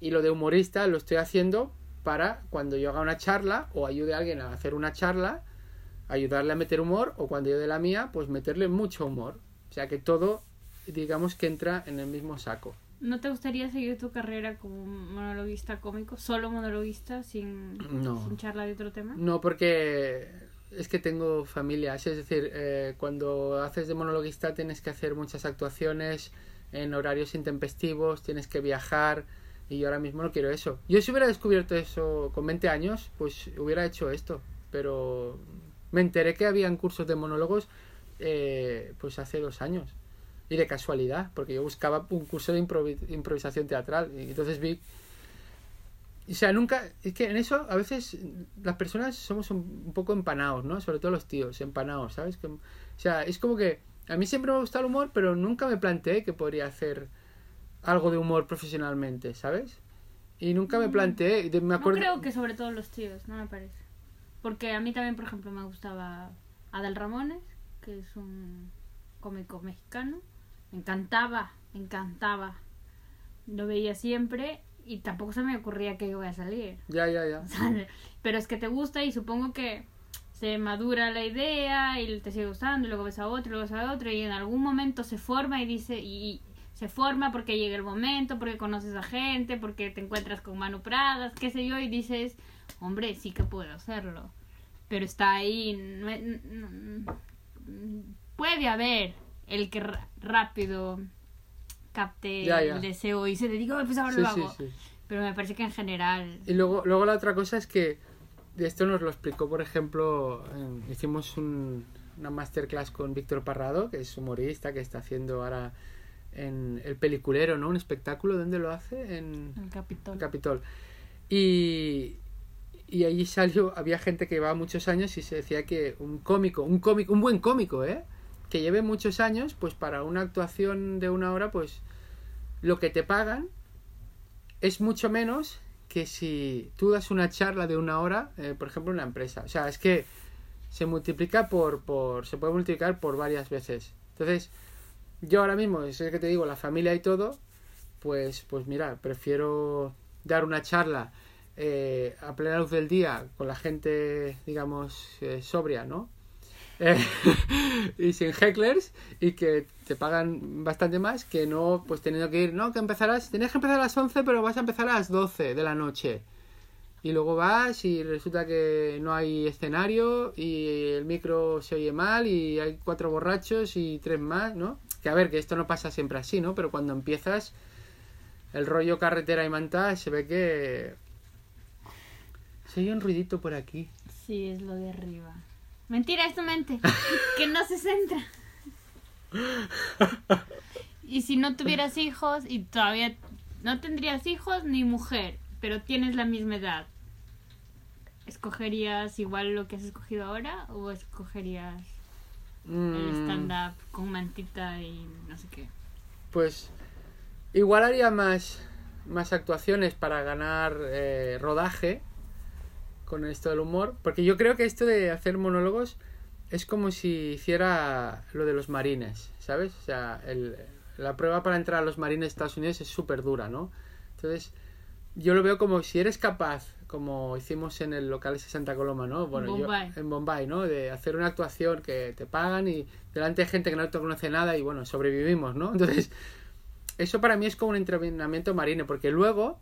y lo de humorista lo estoy haciendo para cuando yo haga una charla o ayude a alguien a hacer una charla, ayudarle a meter humor o cuando yo de la mía, pues meterle mucho humor. O sea que todo, digamos que entra en el mismo saco. ¿No te gustaría seguir tu carrera como monologuista cómico? ¿Solo monologuista sin, No. sin charla de otro tema? No, porque es que tengo familia. Es decir, eh, cuando haces de monologuista tienes que hacer muchas actuaciones en horarios intempestivos, tienes que viajar y yo ahora mismo no quiero eso. Yo si hubiera descubierto eso con 20 años, pues hubiera hecho esto. Pero me enteré que habían cursos de monólogos eh, pues hace dos años. Y de casualidad, porque yo buscaba un curso de improvi- improvisación teatral. Y entonces vi o sea, nunca. Es que en eso a veces las personas somos un, poco empanados, ¿no? Sobre todo los tíos, empanados, ¿sabes? Que, o sea, es como que a mí siempre me gusta el humor, pero nunca me planteé que podría hacer algo de humor profesionalmente, ¿sabes? Y nunca me planteé. y de- me No acuerdo. creo que sobre todo los tíos, no me parece. Porque a mí también, por ejemplo, me gustaba Adel Ramones, que es un cómico mexicano. Me encantaba, me encantaba. Lo veía siempre y tampoco se me ocurría que iba a salir. Ya, ya, ya. Pero es que te gusta y supongo que se madura la idea y te sigue gustando y luego ves a otro y luego ves a otro y en algún momento se forma y dice y se forma porque llega el momento, porque conoces a gente, porque te encuentras con Manu Pradas, qué sé yo, y dices, hombre, sí que puedo hacerlo. Pero está ahí, no es- n- n- puede haber el que rápido capte Ya, ya. el deseo y se dedica, pues ahora Sí, lo hago. sí. Pero me parece que en general Y luego, luego la otra cosa es que de esto nos lo explicó, por ejemplo, hicimos un- una masterclass con Víctor Parrado, que es humorista, que está haciendo ahora en El Peliculero, ¿no? Un espectáculo, ¿dónde lo hace? En el Capitol. Capitol. Y, y allí salió, había gente que llevaba muchos años y se decía que un cómico, un cómico, un buen cómico, ¿eh? Que lleve muchos años, pues para una actuación de una hora, pues lo que te pagan es mucho menos que si tú das una charla de una hora, eh, por ejemplo, en una empresa. O sea, es que se multiplica por, por, se puede multiplicar por varias veces. Entonces, yo ahora mismo, es que te digo, la familia y todo, pues, pues mira, prefiero dar una charla eh, a plena luz del día con la gente, digamos, eh, sobria, ¿no? Y sin hecklers y que te pagan bastante más que no, pues teniendo que ir, no, que empezarás, tenías que empezar a las 11 pero vas a empezar a las 12 de la noche. Y luego vas y resulta que no hay escenario y el micro se oye mal y hay cuatro borrachos y tres más, ¿no? Que a ver, que esto no pasa siempre así, ¿no? Pero cuando empiezas el rollo carretera y manta se ve que... Se oye un ruidito por aquí. Sí, es lo de arriba. Mentira, es tu mente. que no se centra. Y si no tuvieras hijos y todavía no tendrías hijos ni mujer, pero tienes la misma edad, ¿escogerías igual lo que has escogido ahora o escogerías el Mm, stand-up con mantita y no sé qué? Pues igual haría más, más actuaciones para ganar eh, rodaje con esto del humor, porque yo creo que esto de hacer monólogos es como si hiciera lo de los marines, ¿sabes? O sea, el- la prueba para entrar a los marines de Estados Unidos es súper dura, ¿no? Entonces, yo lo veo como si eres capaz, como hicimos en el local de Santa Coloma, ¿no? Bueno, yo- Bombay. en Bombay, ¿no? De hacer una actuación que te pagan y delante de gente que no te conoce nada y bueno, sobrevivimos, ¿no? Entonces, eso para mí es como un entrenamiento marino, porque luego,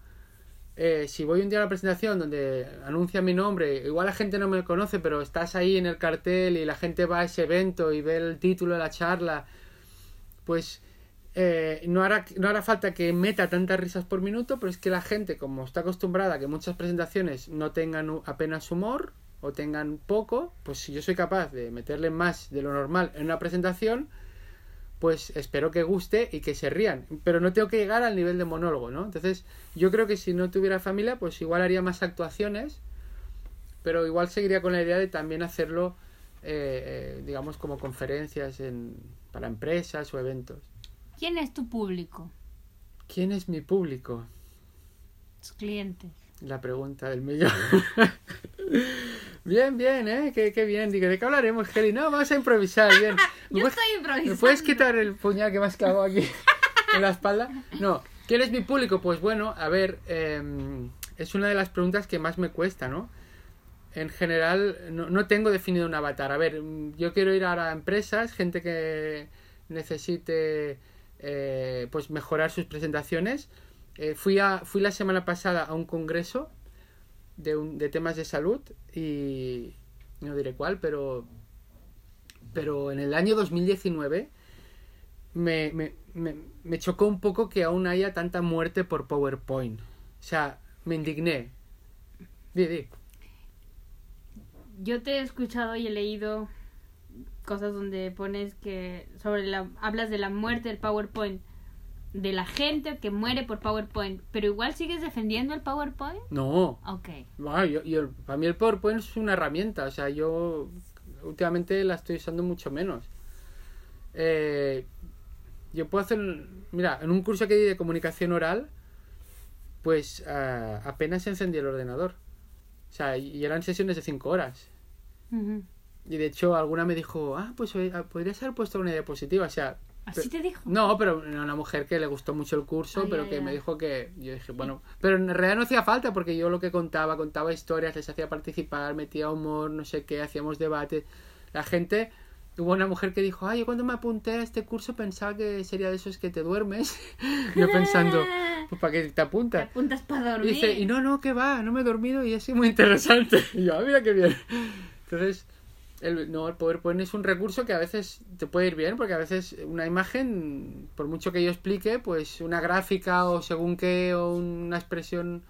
eh, si voy un día a la presentación donde anuncia mi nombre, igual la gente no me conoce, pero estás ahí en el cartel y la gente va a ese evento y ve el título de la charla, pues eh, no, hará, no hará falta que meta tantas risas por minuto, pero es que la gente, como está acostumbrada a que muchas presentaciones no tengan apenas humor o tengan poco, pues si yo soy capaz de meterle más de lo normal en una presentación, pues espero que guste y que se rían. Pero no tengo que llegar al nivel de monólogo, ¿no? Entonces, yo creo que si no tuviera familia, pues igual haría más actuaciones, pero igual seguiría con la idea de también hacerlo, eh, eh, digamos, como conferencias en, para empresas o eventos. ¿Quién es tu público? ¿Quién es mi público? Tus clientes. La pregunta del millón. bien, bien, ¿eh? Qué, qué bien. Digo, ¿de qué hablaremos, Kelly? No, vamos a improvisar, bien. ¿Me Yo puedes- estoy improvisando. ¿Me puedes quitar el puñal que me has clavado aquí en la espalda? No. ¿Quién es mi público? Pues bueno, a ver, eh, es una de las preguntas que más me cuesta, ¿no? En general, no, no tengo definido un avatar. A ver, mm, yo quiero ir ahora a empresas, gente que necesite eh, pues mejorar sus presentaciones. Eh, fui, a, fui la semana pasada a un congreso de, un- de temas de salud y no diré cuál, pero pero en el año 2019 me, me, me, me chocó un poco que aún haya tanta muerte por PowerPoint. O sea, me indigné. Di. Yo te he escuchado y he leído cosas donde pones que sobre la hablas de la muerte del PowerPoint, de la gente que muere por PowerPoint, pero igual sigues defendiendo el PowerPoint. No. Ok. Bueno, yo, yo- para mí el PowerPoint es una herramienta. O sea, yo últimamente la estoy usando mucho menos. Eh, yo puedo hacer... Mira, en un curso que di de comunicación oral, pues ah, apenas encendí el ordenador. O sea, y eran sesiones de 5 horas. Y de hecho alguna me dijo, ah, pues ah, podrías haber puesto una diapositiva. O sea, Así te dijo. no, pero una mujer que le gustó mucho el curso, pero que me dijo que yo dije, bueno, pero en realidad no hacía falta porque yo lo que contaba, contaba historias, les hacía participar, metía humor, no sé qué, hacíamos debates. La gente, hubo una mujer que dijo, ay, yo cuando me apunté a este curso pensaba que sería de esos que te duermes. yo pensando, pues para qué te Te apuntas. apuntas para Y dormir. dice, y no, no, que va, no me he dormido y es muy interesante. Y yo, ah, mira qué bien. Entonces, el, no, el PowerPoint es un recurso que a veces te puede ir bien, porque a veces una imagen, por mucho que yo explique, pues una gráfica o según qué, o una expresión,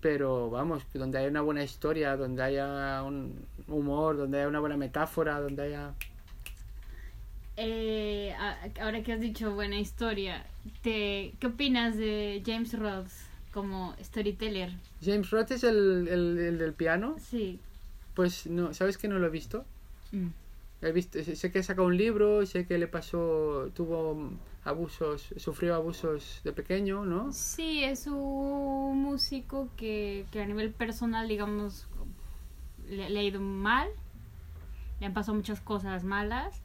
pero vamos, donde haya una buena historia, donde haya un humor, donde haya una buena metáfora, donde haya... Eh, ahora que has dicho buena historia, te, ¿qué opinas de James Roth como storyteller? James Roth es el, el, el del piano, Sí. Pues no, ¿sabes que no lo he visto? Mm. He visto, sé que sacó un libro, sé que le pasó, tuvo abusos, sufrió abusos de pequeño, ¿no? Sí, es un músico que, que a nivel personal, digamos, le, le ha ido mal, le han pasado muchas cosas malas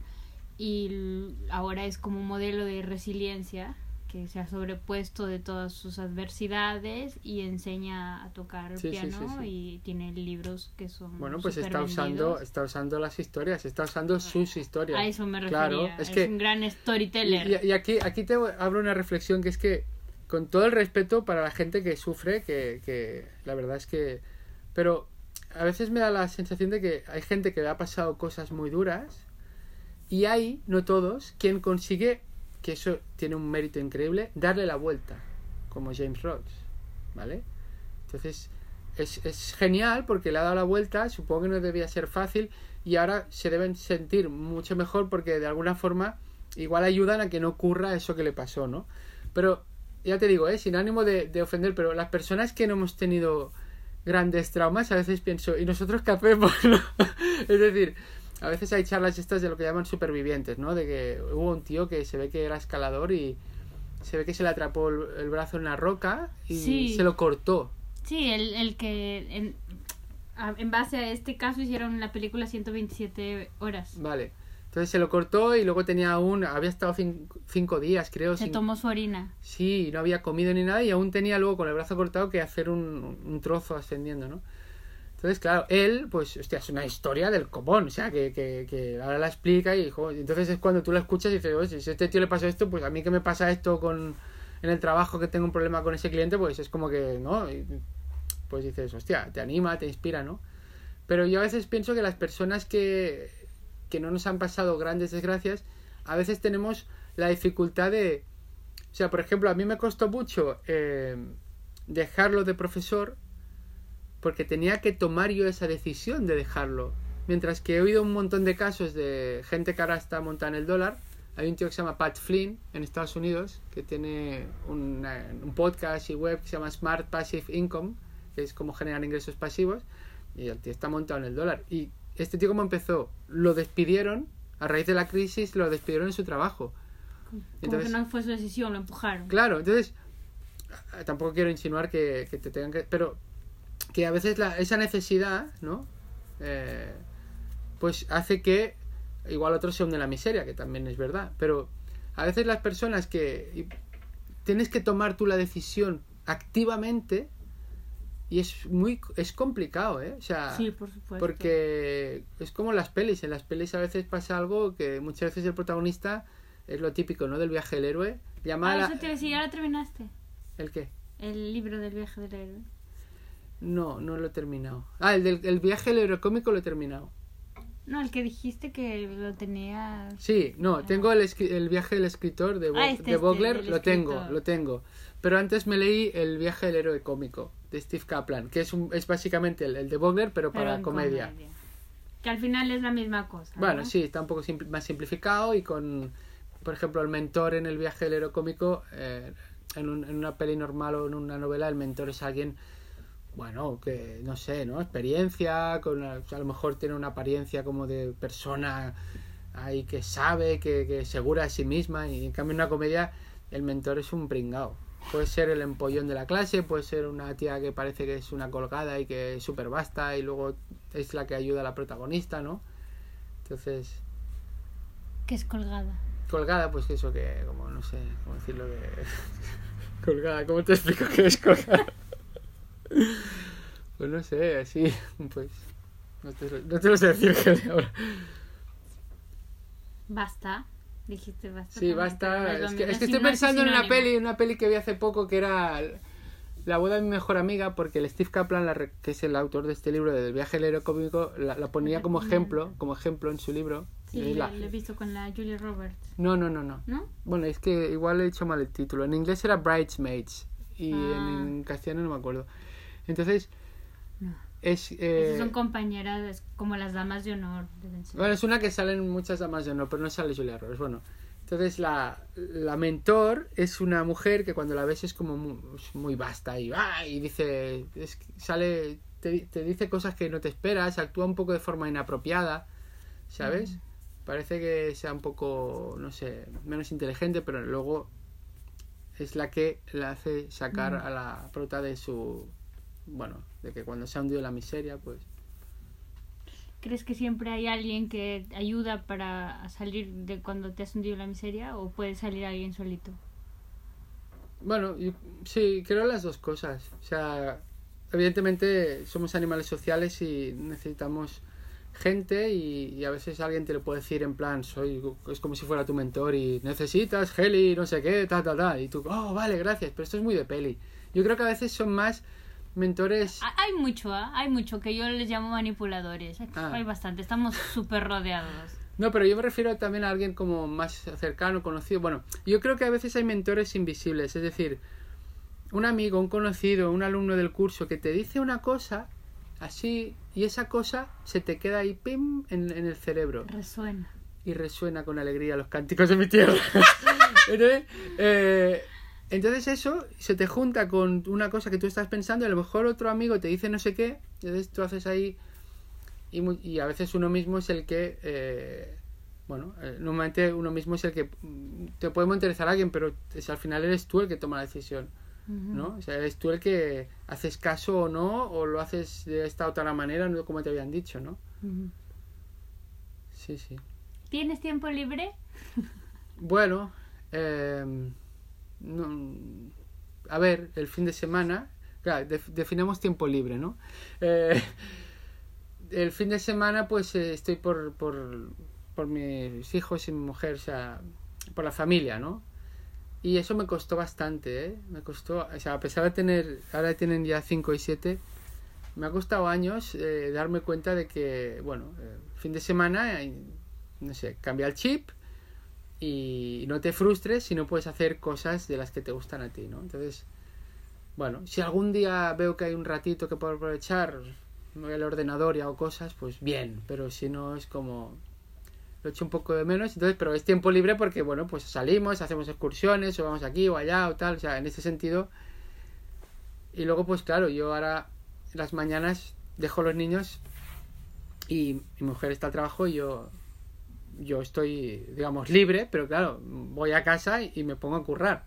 y ahora es como un modelo de resiliencia que se ha sobrepuesto de todas sus adversidades y enseña a tocar sí, piano sí. y tiene libros que son Bueno, pues está usando, está usando las historias, está usando sus historias. a eso me refería Claro, es es, que- un gran storyteller Y, y aquí, aquí te abro una reflexión que es que, con todo el respeto para la gente que sufre, que, que la verdad es que... Pero a veces me da la sensación de que hay gente que le ha pasado cosas muy duras y hay, no todos, quien consigue, que eso tiene un mérito increíble, darle la vuelta, como James Rhodes, ¿vale? Entonces, es, es genial porque le ha dado la vuelta, supongo que no debía ser fácil y ahora se deben sentir mucho mejor porque de alguna forma igual ayudan a que no ocurra eso que le pasó, ¿no? Pero ya te digo, ¿eh? sin ánimo de, de ofender, pero las personas que no hemos tenido grandes traumas, a veces pienso, ¿y nosotros qué hacemos? es decir, a veces hay charlas estas de lo que llaman supervivientes, ¿no? De que hubo un tío que se ve que era escalador y se ve que se le atrapó el, el brazo en una roca y Sí. se lo cortó. sí el, el que en, en base a este caso hicieron la película 127 horas Vale. Entonces se lo cortó y luego tenía aún, había estado cin- cinco días, creo. se sin- tomó su orina Sí, no había comido ni nada y aún tenía luego con el brazo cortado que hacer un, un trozo ascendiendo, ¿no? Entonces, claro, él, pues, hostia, es una historia del copón, o sea, que, que, que ahora la explica y, entonces es cuando tú la escuchas y dices, oye, si a este tío le pasó esto, pues a mí que me pasa esto con en el trabajo que tengo un problema con ese cliente, pues es como que, ¿no? Pues dices, hostia, te anima, te inspira, ¿no? Pero yo a veces pienso que las personas que, que no nos han pasado grandes desgracias, a veces tenemos la dificultad de... O sea, por ejemplo, a mí me costó mucho eh, dejarlo de profesor porque tenía que tomar yo esa decisión de dejarlo. Mientras que he oído un montón de casos de gente que ahora está montada en el dólar. Hay un tío que se llama Pat Flynn en Estados Unidos que tiene una- un podcast y web que se llama Smart Passive Income, que es como generar ingresos pasivos. Y el tío está montado en el dólar. Y este tío, como empezó, lo despidieron, a raíz de la crisis, lo despidieron en su trabajo. como Entonces- que no fue su decisión lo empujaron Claro, entonces tampoco quiero insinuar que, que te tengan que... Pero que a veces la, esa necesidad, ¿no? Eh, pues hace que igual otros se hunden en la miseria, que también es verdad. Pero a veces las personas que... tienes que tomar tú la decisión activamente y es muy... es complicado, ¿eh? O sea... sí por supuesto Porque es como las pelis. En las pelis a veces pasa algo que muchas veces el protagonista es lo típico, ¿no? Del viaje del héroe. Llama a ah, eso te decía ya lo terminaste ¿El qué? el libro del viaje del héroe No, no lo he terminado. Ah, el del el viaje del héroe cómico lo he terminado. no el que dijiste que lo tenía Sí, no, tengo el, el viaje del escritor de, Bo- Ah, este, de este, Vogler, del lo tengo, lo tengo. Pero antes me leí el viaje del héroe cómico de Steve Kaplan, que es, un, es básicamente el, el de Vogler, pero, pero para en comedia. que al final es la misma cosa Bueno, ¿no? sí, está un poco más simplificado y con, por ejemplo, el mentor en el viaje del héroe cómico, eh, en, un- en una peli normal o en una novela, el mentor es alguien, bueno, que no sé, ¿no? Experiencia, con a lo mejor tiene una apariencia como de persona ahí que sabe, que, que segura de sí misma, y en cambio en una comedia el mentor es un pringao. Puede ser el empollón de la clase, puede ser una tía que parece que es una colgada y que es súper vasta y luego es la que ayuda a la protagonista, ¿no? Entonces, que es colgada colgada, pues eso que, como no sé, cómo decirlo de... colgada, ¿cómo te explico qué es colgada? Pues no sé, así, pues... No te, lo- no te lo sé decir, Geli, ahora. basta dijiste basta Sí, basta. Es que, es estoy pensando en una peli, una peli que vi hace poco que era La boda de mi mejor amiga, porque el Steve Kaplan, la que es el autor de este libro del viaje del héroe cómico, la, la ponía como ejemplo, como ejemplo en su libro. Sí, la- lo he visto con la Julia Roberts, No, no, no, no. ¿no? Bueno, es que igual he dicho mal el título. En inglés era Bridesmaids y Ah. en castellano no me acuerdo. Entonces, No. es... Esas Eh, son compañeras como las damas de honor. deben ser. bueno, es una que salen muchas damas de honor, pero no sale Julia Roberts. Bueno, entonces la, la mentor es una mujer que cuando la ves es como muy, muy vasta y, ¡ah! y dice, es sale, te, te dice cosas que no te esperas, actúa un poco de forma inapropiada, ¿sabes? Parece que sea un poco, no sé, menos inteligente, pero luego es la que la hace sacar Mm. a la prota de su, bueno, de que cuando se ha hundido la miseria, pues... ¿Crees que siempre hay alguien que ayuda para salir de cuando te has hundido la miseria o puede salir alguien solito? Bueno, sí, creo las dos cosas. O sea, evidentemente somos animales sociales y necesitamos gente y, y a veces alguien te lo puede decir en plan, soy es como si fuera tu mentor y necesitas Heli, no sé qué, ta, ta, ta. Y tú, oh, vale, gracias, pero esto es muy de peli. Yo creo que a veces son más mentores... Ha- Hay mucho, ¿ah? hay mucho que yo les llamo manipuladores. Hay, Ah. hay bastante, estamos súper rodeados. No, pero yo me refiero también a alguien como más cercano, conocido. Bueno, yo creo que a veces hay mentores invisibles, es decir, un amigo, un conocido, un alumno del curso que te dice una cosa así y esa cosa se te queda ahí, pim, en, en el cerebro Resuena. y resuena con alegría los cánticos de mi tierra. eh, entonces eso se te junta con una cosa que tú estás pensando y a lo mejor otro amigo te dice no sé qué, entonces tú haces ahí y, mu- y a veces uno mismo es el que, eh, bueno, eh, normalmente uno mismo es el que mm, te puede monetizar a alguien, pero es- al final eres tú el que toma la decisión. ¿no? O sea, eres tú el que haces caso o no, o lo haces de esta u otra manera, no como te habían dicho, ¿no? Sí, sí. ¿Tienes tiempo libre? Bueno, eh, no- a ver, el fin de semana, claro, def- definamos tiempo libre, ¿no? Eh, el fin de semana, pues eh, estoy por, por, por mis hijos y mi mujer, o sea, por la familia, ¿no? Y eso me costó bastante, ¿eh? Me costó, o sea, a pesar de tener, ahora tienen ya 5 y 7, me ha costado años darme cuenta de que, bueno, fin de semana, no sé, cambia el chip y no te frustres si no puedes hacer cosas de las que te gustan a ti, ¿no? Entonces, bueno, si algún día veo que hay un ratito que puedo aprovechar, me voy al ordenador y hago cosas, pues bien, pero si no es como lo echo un poco de menos, entonces, pero es tiempo libre porque, bueno, pues salimos, hacemos excursiones, o vamos aquí o allá o tal, o sea, en ese sentido. Y luego, pues claro, yo ahora las mañanas dejo los niños y mi mujer está al trabajo y yo yo estoy, digamos, libre, pero claro, voy a casa y me pongo a currar.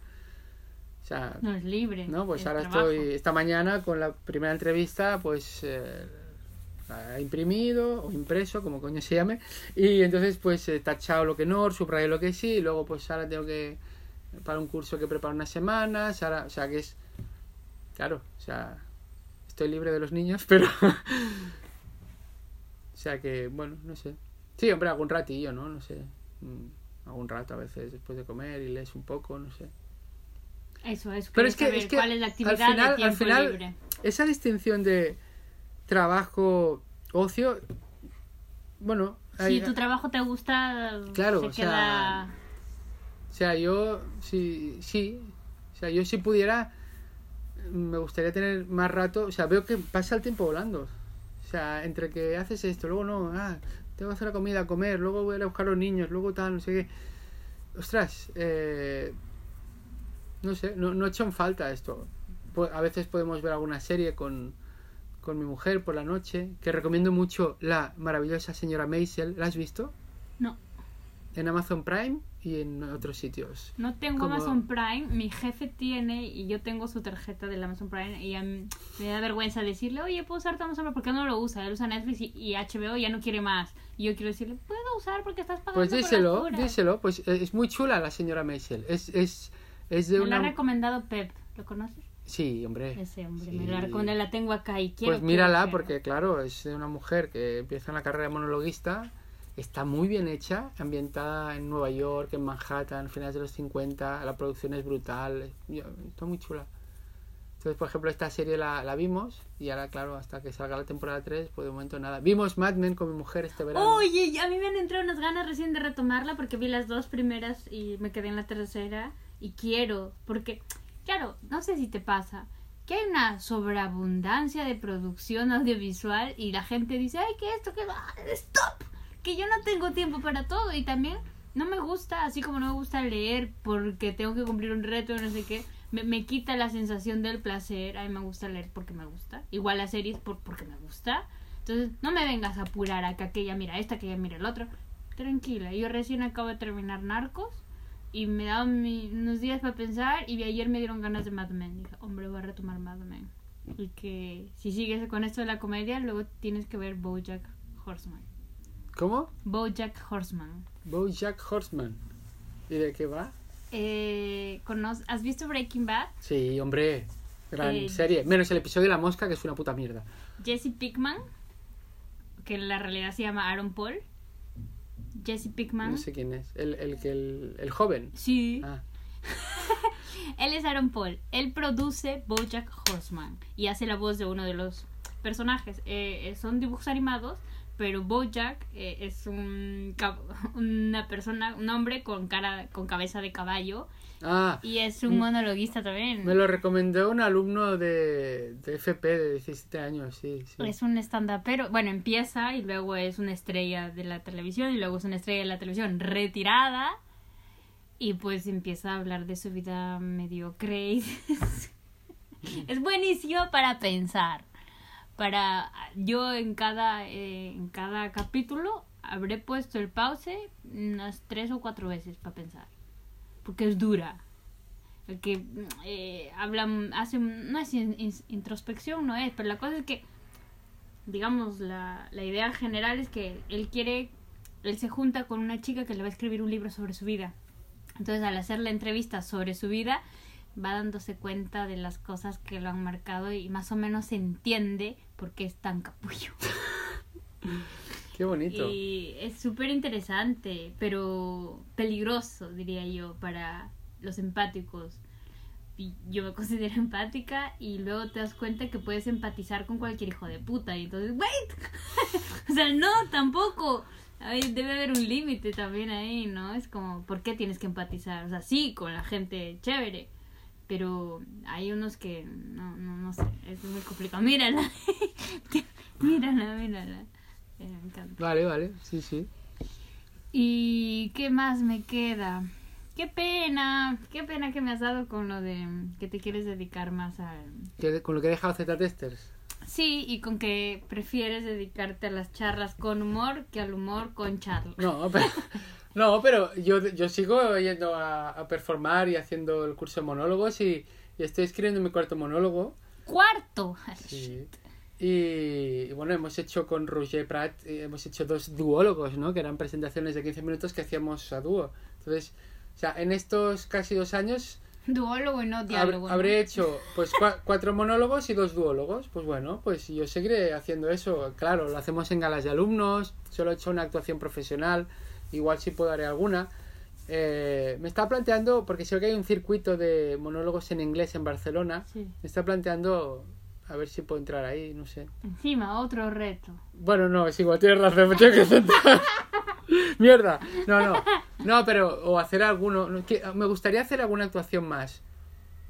O sea, No es libre. no, pues es ahora trabajo. estoy, esta mañana con la primera entrevista, pues eh, la he imprimido o impreso, como coño se llame, y entonces pues he tachado lo que no, subrayé lo que sí, y luego pues ahora tengo que, para un curso que preparo unas semanas, ahora, o sea que es, claro, o sea, estoy libre de los niños, pero, o sea que, bueno, no sé. Sí, hombre, algún ratillo, ¿no? No sé. mm, Algún rato a veces después de comer y lees un poco, no sé. Eso es. Pero es que- es que ¿Cuál es la al actividad final- al final- libre? esa distinción de trabajo, ocio, bueno, hay- Si tu trabajo te gusta, Claro, se o sea, o sea, yo sí, sí, o sea, yo si pudiera, me gustaría tener más rato, o sea, veo que pasa el tiempo volando, o sea, entre que haces esto, luego no, ah, tengo que hacer la comida, comer, luego voy a ir a buscar a los niños, luego tal, no sé qué, ostras, eh, no sé, no, no en falta esto. A veces podemos ver alguna serie con, con mi mujer por la noche, que recomiendo mucho la maravillosa señora Maisel. ¿La has visto? En Amazon Prime y en otros sitios. no tengo Como- Amazon Prime. Mi jefe tiene y yo tengo su tarjeta del Amazon Prime y a mí me da vergüenza decirle, oye, ¿puedo usar tu Amazon Prime? Porque no lo usa. Él usa Netflix y, y HBO y ya no quiere más. Y yo quiero decirle, ¿puedo usar porque estás pagando Pues díselo, las horas?". díselo. Pues eh, es muy chula la señora Maisel. Es, es, es de Me lo ha una... recomendado Pep. ¿Lo conoces? Sí, hombre. Ese hombre. Sí. Me lo ha recomendado. La tengo acá y quiero... Pues mírala, quiero. porque claro, es de una mujer que empieza en la carrera de monologuista, está muy bien hecha, ambientada en Nueva York, en Manhattan, finales de los 50, la producción es brutal, está muy chula. Entonces, por ejemplo, esta serie la, la vimos y ahora, claro, hasta que salga la temporada 3, pues de momento nada. Vimos Mad Men con mi mujer este verano. Oye, a mí me han entrado unas ganas recién de retomarla porque vi las dos primeras y me quedé en la tercera y quiero, porque, claro, no sé si te pasa, que hay una sobreabundancia de producción audiovisual y la gente dice, ay, que esto, que stop, que yo no tengo tiempo para todo y también no me gusta, así como no me gusta leer porque tengo que cumplir un reto, no sé qué, me, me quita la sensación del placer, a mí me gusta leer porque me gusta, igual las series por, porque me gusta. Entonces, no me vengas a apurar a que aquella mira esta, que ella mira el otro. Tranquila, yo recién acabo de terminar Narcos y me daban unos días para pensar y ayer me dieron ganas de Mad Men. Dije, hombre, voy a retomar Mad Men. Y que si sigues con esto de la comedia, luego tienes que ver Bojack Horseman. ¿Cómo? Bojack Horseman. Bojack Horseman. ¿Y de qué va? Eh, ¿Has visto Breaking Bad? Sí, hombre. Gran Eh, serie. Menos el episodio de la mosca, que es una puta mierda. Jesse Pickman, que en la realidad se llama Aaron Paul. Jesse Pickman. No sé quién es. El, el, el, el joven. Sí. Ah, Él es Aaron Paul. Él produce Bojack Horseman y hace la voz de uno de los personajes. Eh, eh, son dibujos animados, pero Bojack eh, es un una persona, un hombre con cara, con cabeza de caballo ah y es un monologuista también. me lo recomendó un alumno de, de FP de 17 años, sí. sí. Es un stand pero bueno, empieza y luego es una estrella de la televisión y luego es una estrella de la televisión retirada y pues empieza a hablar de su vida mediocre. es buenísimo para pensar. Para yo en cada eh, en cada capítulo habré puesto el pause unas tres o cuatro veces para pensar. Porque es dura. El que eh, no es in- in- introspección, no es, pero la cosa es que, digamos, la, la idea general es que él quiere, él se junta con una chica que le va a escribir un libro sobre su vida. Entonces, al hacer la entrevista sobre su vida, va dándose cuenta de las cosas que lo han marcado y más o menos entiende por qué es tan capullo. Qué bonito. Y es súper interesante, pero peligroso, diría yo, para los empáticos. Y yo me considero empática y luego te das cuenta que puedes empatizar con cualquier hijo de puta. Y entonces, ¡wait! o sea, no, tampoco. Ay, debe haber un límite también ahí, ¿no? Es como, ¿por qué tienes que empatizar? O sea, sí, con la gente chévere. Pero hay unos que, no, no, no sé, es muy complicado. Mírala. mírala, mírala. Eh, me encanta. Vale, vale, sí, sí. ¿Y qué más me queda? Qué pena, qué pena que me has dado con lo de que te quieres dedicar más a... Con lo que he dejado Z-Testers. Sí, y con que prefieres dedicarte a las charlas con humor que al humor con charlas. No, pero, no, pero yo, yo sigo yendo a, a performar y haciendo el curso de monólogos y, y estoy escribiendo mi cuarto monólogo. Cuarto. Sí. Y, y bueno, hemos hecho con Roger Prat, eh, hemos hecho dos duólogos, ¿no? Que eran presentaciones de 15 minutos que hacíamos a dúo. Entonces, o sea, en estos casi dos años Duólogo y no hab- diálogo. ¿no? habré hecho pues cua- cuatro monólogos y dos duólogos. Pues bueno, pues yo seguiré haciendo eso. Claro, lo hacemos en galas de alumnos, solo he hecho una actuación profesional, igual sí puedo haré alguna. Eh, me está planteando, porque sé que hay un circuito de monólogos en inglés en Barcelona, Sí. me está planteando a ver si puedo entrar ahí, no sé. Encima, otro reto. Bueno, no, es igual, tienes razón, me tengo que centrar. Mierda. No, no. No, pero, o hacer alguno. no, que- me gustaría hacer alguna actuación más.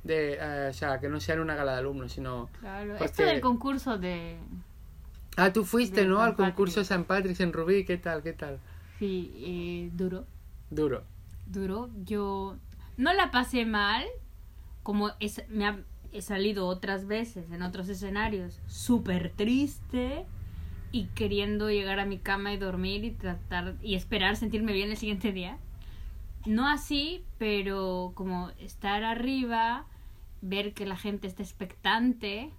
De, eh, o sea, que no sea en una gala de alumnos, sino. Claro. Pues Esto del concurso de... Ah, tú fuiste, De ¿no? Al San Patrick. concurso de San Patrick's en Rubí, ¿qué tal? ¿Qué tal? Sí, eh, duro. Duro. duro. Yo no la pasé mal, como es, me ha he salido otras veces en otros escenarios, súper triste y queriendo llegar a mi cama y dormir y tratar y esperar sentirme bien el siguiente día. No así, pero como estar arriba, ver que la gente está expectante,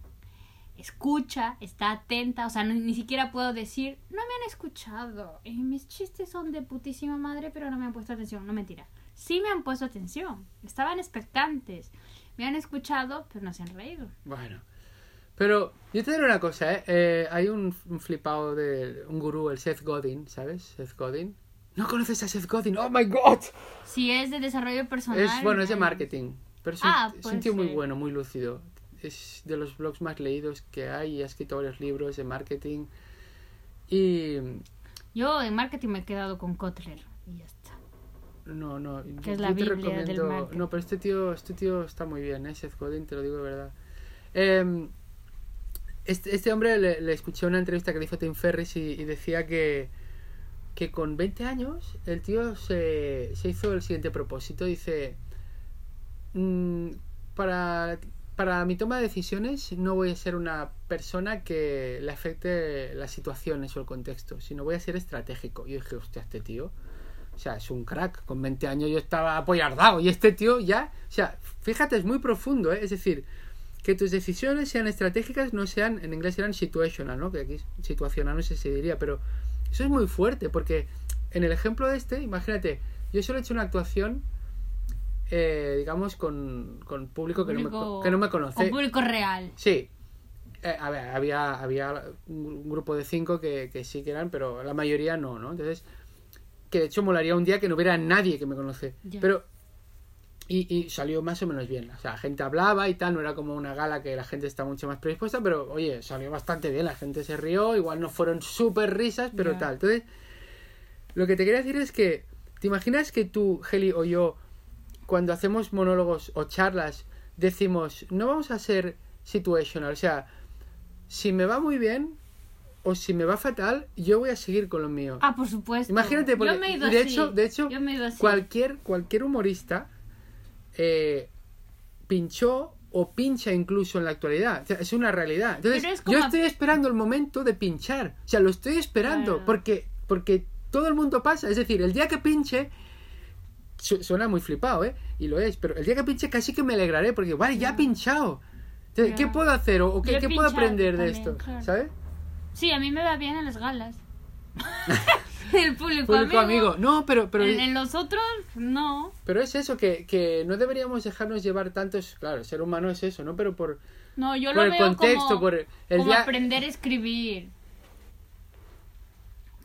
escucha, está atenta, o sea, no- ni siquiera puedo decir, no me han escuchado, y mis chistes son de putísima madre, pero no me han puesto atención, no mentira. Sí me han puesto atención, estaban expectantes, me han escuchado, pero no se han reído. Bueno. Pero yo te diré una cosa, ¿eh? Eh, hay un, un flipado de un gurú, el Seth Godin, ¿sabes? Seth Godin. ¿No conoces a Seth Godin? ¡Oh, my God! Si es de desarrollo personal... Es, bueno, es de eh, marketing. Pero es un, Ah, es un tío muy bueno, muy lúcido. Es de los blogs más leídos que hay y ha escrito varios libros de marketing. Y. Yo en marketing me he quedado con Kotler y ya está. No, no. Que es yo la te Biblia del recomiendo. marketing. No, pero este tío, este tío está muy bien, ¿eh? Seth Godin, te lo digo de verdad. Em, este, este hombre le, le escuché una entrevista que le hizo Tim Ferris y, y decía que, que con 20 años el tío se, se hizo el siguiente propósito. Dice, "Mm, para, para mi toma de decisiones no voy a ser una persona que le afecte las situaciones o el contexto, sino voy a ser estratégico. Yo dije, hostia, este tío... O sea, es un crack. Con 20 años yo estaba apoyardado. Y este tío ya... O sea, fíjate, es muy profundo, ¿eh? Es decir, que tus decisiones sean estratégicas, no sean... En inglés eran situational, ¿no? Que aquí situacional no sé si diría, pero... Eso es muy fuerte, porque en el ejemplo de este, imagínate, yo solo he hecho una actuación eh, digamos, con, con público, que, no me, que no me conoce. Con público real. Sí. Eh, a ver, había, había un grupo de cinco que, que sí que eran, pero la mayoría no, ¿no? Entonces, que de hecho molaría un día que no hubiera nadie que me conoce. Pero, y, y salió más o menos bien. O sea, la gente hablaba y tal, no era como una gala que la gente está mucho más predispuesta, pero oye, salió bastante bien, la gente se rió, igual no fueron súper risas, pero tal. Entonces, lo que te quería decir es que, ¿te imaginas que tú, Heli, o yo, cuando hacemos monólogos o charlas, decimos, no vamos a ser situational, o sea, si me va muy bien o si me va fatal, yo voy a seguir con lo mío. Ah, por supuesto. Imagínate, porque Yo me he ido de así. hecho, de hecho, Yo me he ido así. cualquier, cualquier humorista eh, pinchó o pincha incluso en la actualidad. O sea, es una realidad. Entonces, yo estoy esperando el momento de pinchar. O sea, lo estoy esperando Claro. porque, porque todo el mundo pasa. Es decir, el día que pinche, suena muy flipado, ¿eh? Y lo es, pero el día que pinche casi que me alegraré porque, vale, ya he pinchado. Entonces. ¿qué puedo hacer o, o qué, qué puedo aprender de esto? claro. ¿Sabes? Sí, a mí me va bien en las galas. el público, Público amigo. amigo. No, pero, pero, En, en los otros, no. pero es eso, que, que no deberíamos dejarnos llevar tantos. Claro, ser humano es eso, ¿no? Pero por, No, yo por lo el veo contexto, como, por el como día. aprender a escribir.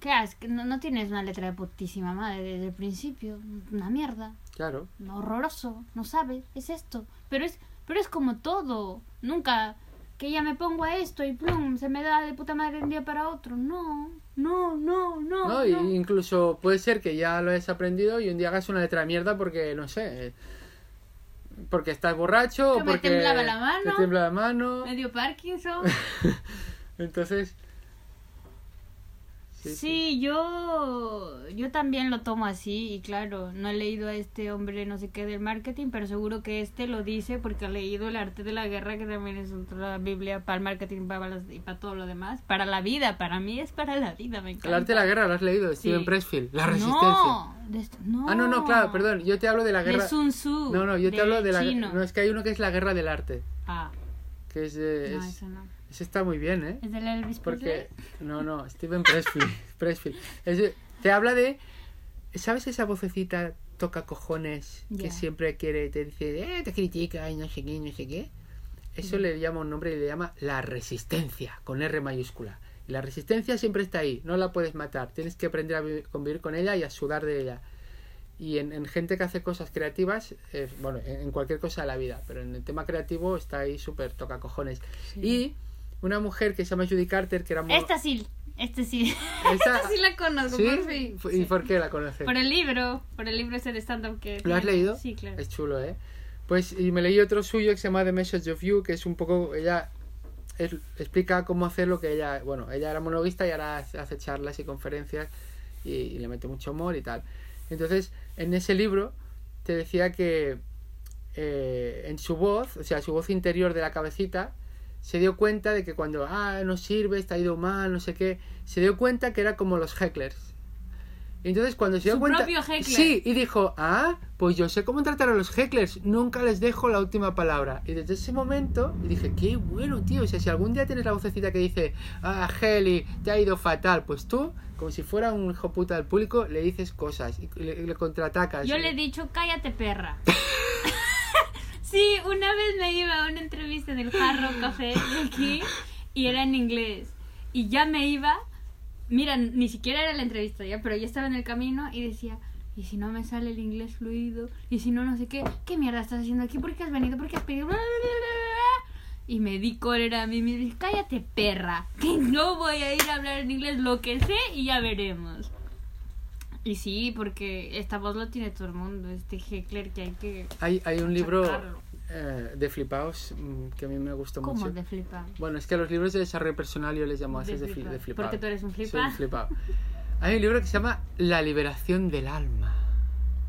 ¿Qué haces? No, no tienes una letra de putísima madre desde el principio. Una mierda. Claro. horroroso, no sabes, es esto. Pero es, pero es como todo. Nunca que ya me pongo a esto y plum, se me da de puta madre de un día para otro. No, no, no, no. ¿no? Incluso puede ser que ya lo hayas aprendido y un día hagas una letra de mierda porque, no sé, eh, porque estás borracho Que o me porque temblaba la mano. te tiembla la mano. Medio Parkinson. Entonces, Sí, sí, yo yo también lo tomo así y claro, no he leído a este hombre no sé qué del marketing, pero seguro que este lo dice porque ha leído El arte de la guerra, que también es otra biblia para el marketing para las- y para todo lo demás, para la vida, para mí es para la vida, me encanta. El arte de la guerra, ¿lo has leído? De Sí. Steven Pressfield. La resistencia. No, de no. Ah, no, no, claro, perdón. Yo te hablo de la guerra. De Sun Tzu. No, no, yo te hablo de la chino. No, es que hay uno que es la guerra del arte. Ah, Que es. de- no, es- eso no. Ese está muy bien, ¿eh? ¿Es del Elvis Porque. Presley? No, no, Steven Pressfield. Pressfield. Es te habla de. ¿Sabes esa vocecita toca cojones que siempre quiere, te dice, eh, te critica y no sé qué, no sé qué? Eso le llama un nombre y le llama la resistencia, con R mayúscula. Y la resistencia siempre está ahí, no la puedes matar. Tienes que aprender a vi- convivir con ella y a sudar de ella. Y en, en gente que hace cosas creativas, eh, bueno, en, en cualquier cosa de la vida, pero en el tema creativo está ahí súper toca cojones. Y una mujer que se llama Judy Carter, que era mo- Esta sí, este sí. Esa- Esta sí la conozco, ¿Sí? por fin. ¿Y Sí. por qué la conoces? Por el libro, por el libro ese de stand-up que... ¿Lo has tiene. leído? Sí, claro. Es chulo, ¿eh? Pues y me leí otro suyo que se llama The Message of You, que es un poco, ella es- explica cómo hacer lo que ella, bueno, ella era monologuista y ahora hace, hace charlas y conferencias y, y le mete mucho humor y tal. Entonces, en ese libro te decía que eh, en su voz, o sea, su voz interior de la cabecita, se dio cuenta de que cuando, ah, no sirve, está ido mal, no sé qué, se dio cuenta que era como los hecklers. Y entonces cuando se dio Su cuenta... propio heckler. Sí, y dijo, ah, pues yo sé cómo tratar a los hecklers, nunca les dejo la última palabra. Y desde ese momento dije, qué bueno, tío. O sea, si algún día tienes la vocecita que dice, ah, Heli, te ha ido fatal, pues tú, como si fuera un hijo puta del público, le dices cosas y le, le contraatacas. Yo le he dicho, cállate perra. sí, una vez me iba a una entrevista del Jarro Café de aquí y era en inglés. Y ya me iba, mira, ni siquiera era la entrevista ya, pero ya estaba en el camino y decía, ¿y si no me sale el inglés fluido? ¿Y si no, no sé qué? ¿Qué mierda estás haciendo aquí? ¿Por qué has venido? ¿Por qué has pedido? Y me di cólera a mí misma cállate perra, que no voy a ir a hablar en inglés lo que sé y ya veremos. Y sí, porque esta voz lo tiene todo el mundo, este heckler que hay que... Hay, hay un libro eh, de flipaos mm, que a mí me gustó ¿Cómo mucho. de flipa? Bueno, es que a los libros de desarrollo personal yo les llamo a De de, fli- flipar. de flipado. Porque tú eres un Soy flipa. un flipado. Hay un libro que se llama La liberación del alma.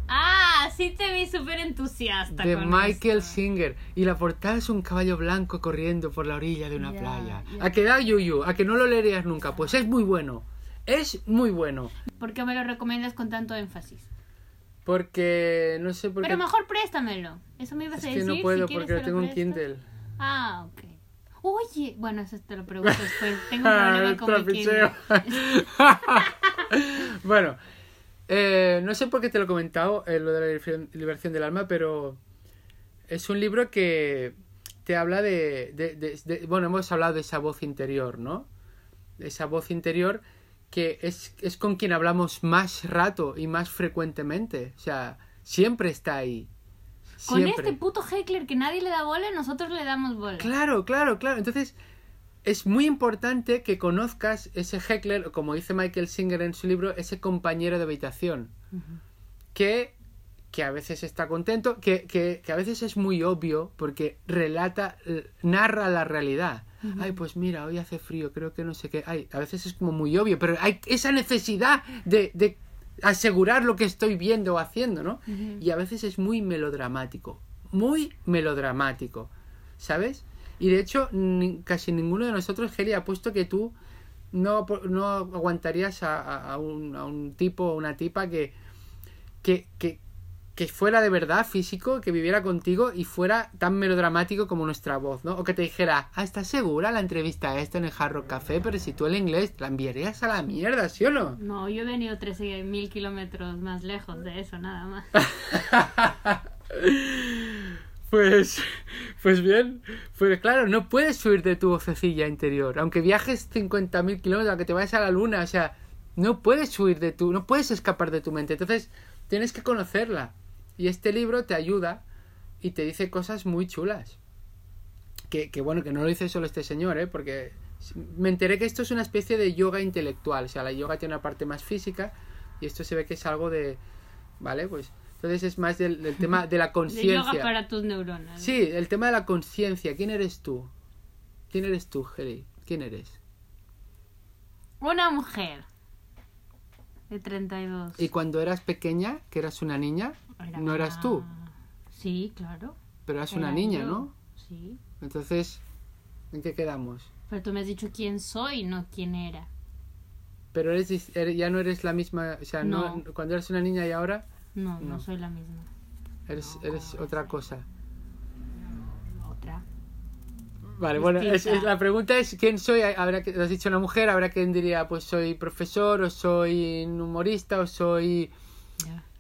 Ah, sí te vi súper entusiasta. de con Michael esto. Singer. Y la portada es un caballo blanco corriendo por la orilla de una Ya, playa. ya. A que da yuyu, a que no lo leerías nunca. Pues es muy bueno. Es muy bueno. ¿Por qué me lo recomiendas con tanto énfasis? Porque no sé por qué. Pero mejor préstamelo. Eso me ibas es a que decir. no si puedo quieres porque tengo en presto. Kindle. Ah, ok. Oye, bueno, eso te lo pregunto después. Tengo un Ah, problema el con mi Kindle. bueno, Eh, no sé por qué te lo he comentado, eh, lo de la liberación- liberación del alma, pero es un libro que te habla de, de- de- de- Bueno, hemos hablado de esa voz interior, ¿no? De esa voz interior que es, es con quien hablamos más rato y más frecuentemente. O sea, siempre está ahí. Con este puto heckler que nadie le da bola, nosotros le damos bola. Claro, claro, claro. Entonces, es muy importante que conozcas ese heckler, como dice Michael Singer en su libro, ese compañero de habitación. Que, que a veces está contento, que, que, que a veces es muy obvio porque relata, narra la realidad. Ay, pues mira, hoy hace frío, creo que no sé qué. Ay, a veces es como muy obvio, pero hay esa necesidad de, de asegurar lo que estoy viendo o haciendo, ¿no? Y a veces es muy melodramático, muy melodramático, ¿sabes? Y de hecho, ni- casi ninguno de nosotros, Heli, ha puesto que tú no, no aguantarías a, a- a un, a un tipo o una tipa que, que, que, que fuera de verdad físico, que viviera contigo y fuera tan melodramático como nuestra voz, ¿no? O que te dijera, ah, ¿estás segura la entrevista esta en el Hard Rock Café? Pero si tú el inglés la enviarías a la mierda, ¿sí o no? No, yo he venido 13.000 kilómetros más lejos de eso, nada más. Pues, pues bien, pues claro, no puedes huir de tu vocecilla interior, aunque viajes 50.000 kilómetros, aunque te vayas a la luna, o sea, no puedes huir de tu, no puedes escapar de tu mente, entonces tienes que conocerla. Y este libro te ayuda y te dice cosas muy chulas. Que, que bueno, que no lo dice solo este señor, ¿eh? Porque me enteré que esto es una especie de yoga intelectual, o sea, la yoga tiene una parte más física y esto se ve que es algo de, ¿vale? Pues entonces es más del, del tema de la De yoga conciencia. para tus neuronas. Sí, el tema de la conciencia. ¿Quién eres tú? ¿Quién eres tú, Heli? ¿Quién eres? Una mujer de 32. Y cuando eras pequeña, que eras una niña, Era no eras tú, Sí, claro. pero eras una niña, yo. ¿no? Sí. Entonces, ¿en qué quedamos? Pero tú me has dicho quién soy, no quién era. Pero eres, ya no eres la misma, o sea, no. No. cuando eres una niña y ahora No, no, No. soy la misma. eres, No, eres ¿cómo va a otra cosa. Otra. Vale, bueno, es- la pregunta es quién soy. Habrá que, has dicho una mujer, habrá quien diría, pues soy profesor, o soy un humorista, o soy.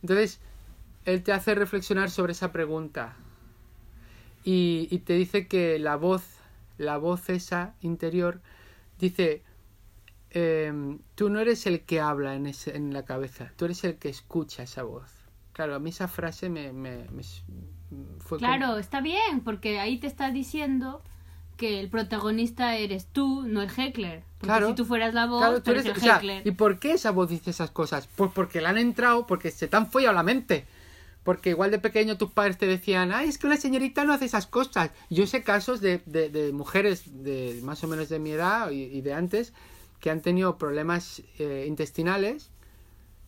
Entonces, él te hace reflexionar sobre esa pregunta. Y, y te dice que la voz, la voz esa interior, dice, em, tú no eres el que habla en, ese, en la cabeza, tú eres el que escucha esa voz. Claro, a mí esa frase me, me, me fue como- Claro, está bien, porque ahí te está diciendo que el protagonista eres tú, no el heckler. Porque Claro. si tú fueras la voz, Claro, tú eres eres- el o sea, heckler. ¿Y por qué esa voz dice esas cosas? Pues porque le han entrado, porque se te han follado la mente. Porque igual de pequeño tus padres te decían, ay, es que una señorita no hace esas cosas. Yo sé casos de, de, de mujeres de más o menos de mi edad y, y de antes que han tenido problemas eh, intestinales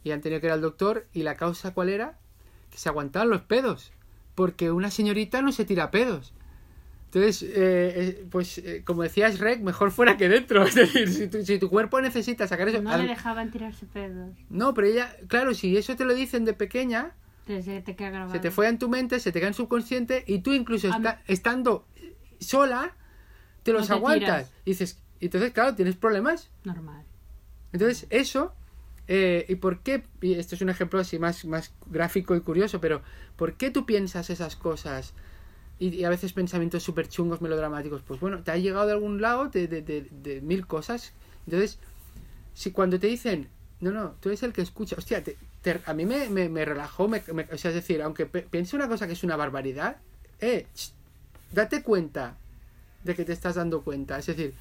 y han tenido que ir al doctor y la causa cuál era? Que se aguantaban los pedos. Porque una señorita no se tira pedos. Entonces, eh, eh, pues eh, como decías, Rec, mejor fuera que dentro. Es decir, si tu, si tu cuerpo necesita sacar eso... No al- le dejaban tirarse pedos. no, pero ella, claro, si eso te lo dicen de pequeña, se te queda grabado. se te fue en tu mente, se te queda en subconsciente y tú incluso estando sola, te los No te aguantas. tiras. Y dices, entonces, claro, tienes problemas. Normal. Entonces, eso, eh, ¿y por qué? Y esto es un ejemplo así más, más gráfico y curioso, pero ¿por qué tú piensas esas cosas? Y, y a veces pensamientos súper chungos, melodramáticos. Pues bueno, te ha llegado de algún lado de, de, de, de mil cosas. Entonces, si cuando te dicen, no, no, tú eres el que escucha, hostia, te- a mí me, me, me relajó, me- o sea, es decir, aunque piense una cosa que es una barbaridad, eh, date cuenta de que te estás dando cuenta. Es decir,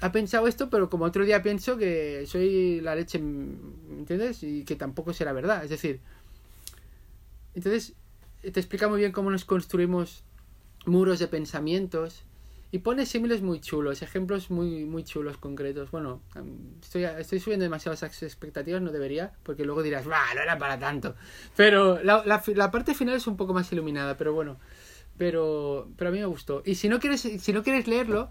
ha pensado esto, pero como otro día pienso que soy la leche, ¿me ¿entiendes? Y que tampoco será verdad. Es decir, entonces te explica muy bien cómo nos construimos muros de pensamientos y pone símiles muy chulos, ejemplos muy muy chulos, concretos. Bueno, estoy, estoy subiendo demasiadas expectativas, no debería, porque luego dirás, va, no era para tanto. Pero la, la, parte final es un poco más iluminada, pero bueno, pero, pero a mí me gustó. Y si no quieres, si no quieres leerlo,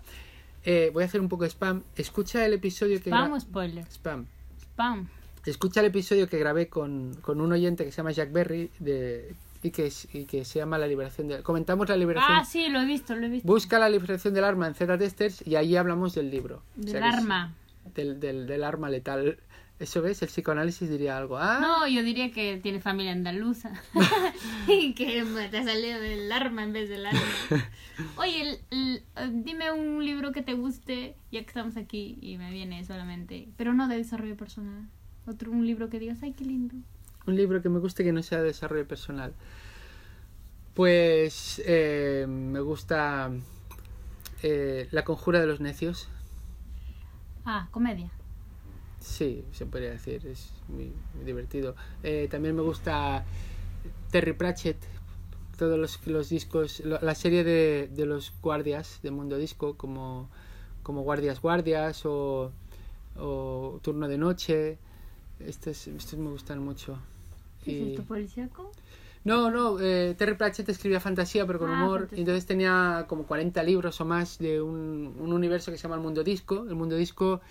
eh, voy a hacer un poco de spam. Escucha el episodio que Spam o spoiler. spam. Spam. Escucha el episodio que grabé con, con un oyente que se llama Jack Berry de, y, que, y que se llama La liberación del... Comentamos la liberación... Ah, sí, lo he visto, lo he visto. Busca la liberación del arma en Z-Testers y ahí hablamos del libro. O Del sea que es- arma. Del, del, del arma letal. Eso ves, el psicoanálisis diría algo. Ah, No, yo diría que tiene familia andaluza. y que te ha salido el arma en vez del arma. Oye, el- el- eh, dime un libro que te guste, ya que estamos aquí y me viene solamente. Pero no de desarrollo personal. Otro, un libro que digas, ay, qué lindo. Un libro que me guste que no sea de desarrollo personal. Pues eh, me gusta eh, La conjura de los necios. Ah, comedia. Sí, se podría decir, es muy, muy divertido. Eh, también me gusta Terry Pratchett, todos los, los discos, lo- la serie de, de los guardias de Mundo Disco, como, como Guardias Guardias o, o Turno de Noche. Estos, estos me gustan mucho. ¿Qué Y- es esto, policíaco? No, no, eh, Terry Pratchett escribía fantasía, pero con Ah, humor. fantasía. Entonces tenía como 40 libros o más de un, un universo que se llama el Mundo Disco. El Mundo Disco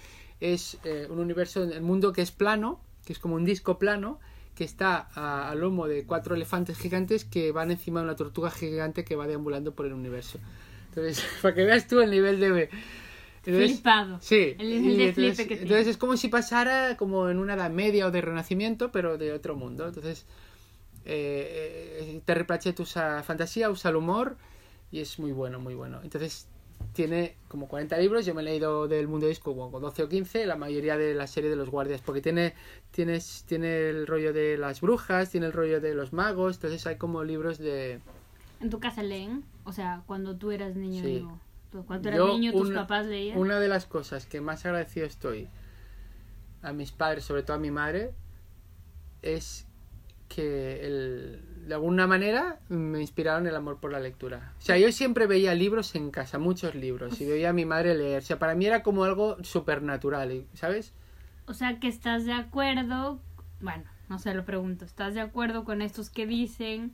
es eh, un universo, el mundo que es plano, que es como un disco plano, que está a, a lomo de cuatro elefantes gigantes que van encima de una tortuga gigante que va deambulando por el universo. Entonces, para que veas tú el nivel de... entonces- Flipado. Sí, El de entonces, flipe que tiene. entonces es como si pasara como en una edad media o de renacimiento, pero de otro mundo. Entonces, eh, eh, Terry Pratchett usa fantasía, usa el humor y es muy bueno, muy bueno. Entonces, tiene como 40 libros, yo me he leído del mundo disco como 12 o 15, la mayoría de la serie de los guardias, porque tiene, tienes, tiene el rollo de las brujas, tiene el rollo de los magos, entonces hay como libros de... ¿En tu casa leen? O sea, cuando tú eras niño, Sí. digo. Tú- Cuando eras niño, tus una- papás leían. Una de las cosas que más agradecido estoy a mis padres, sobre todo a mi madre, es que el- de alguna manera me inspiraron el amor por la lectura. O sea, yo siempre veía libros en casa, muchos libros, y veía a mi madre leer. O sea, para mí era como algo supernatural, ¿sabes? O sea, que estás de acuerdo. Bueno, no se lo pregunto. ¿Estás de acuerdo con estos que dicen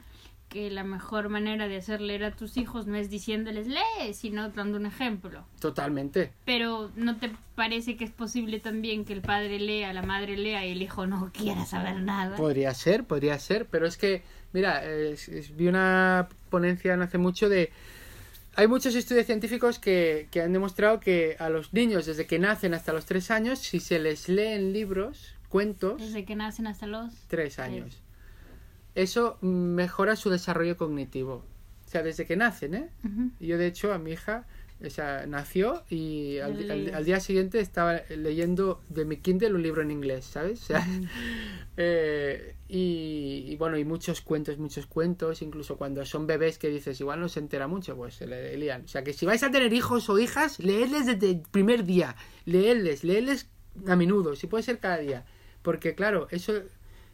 que la mejor manera de hacer leer a tus hijos no es diciéndoles lee, sino dando un ejemplo? Totalmente. Pero ¿no te parece que es posible también que el padre lea, la madre lea y el hijo no quiera saber nada? Podría ser, podría ser, pero es que, mira, es- es- vi una ponencia no hace mucho de... Hay muchos estudios científicos que, que han demostrado que a los niños desde que nacen hasta los tres años, si se les leen libros, cuentos, Desde que nacen hasta los... tres años, eso mejora su desarrollo cognitivo. O sea, desde que nacen, ¿eh? Yo, de hecho, a mi hija, o sea, nació y al, al- al día siguiente estaba leyendo de mi Kindle un libro en inglés, ¿sabes? O sea, eh, y, y bueno, y muchos cuentos, muchos cuentos, incluso cuando son bebés que dices, igual no se entera mucho, pues se le lían. O sea, que si vais a tener hijos o hijas, leedles desde el primer día, leedles, leedles a menudo, si puede ser cada día, porque claro, eso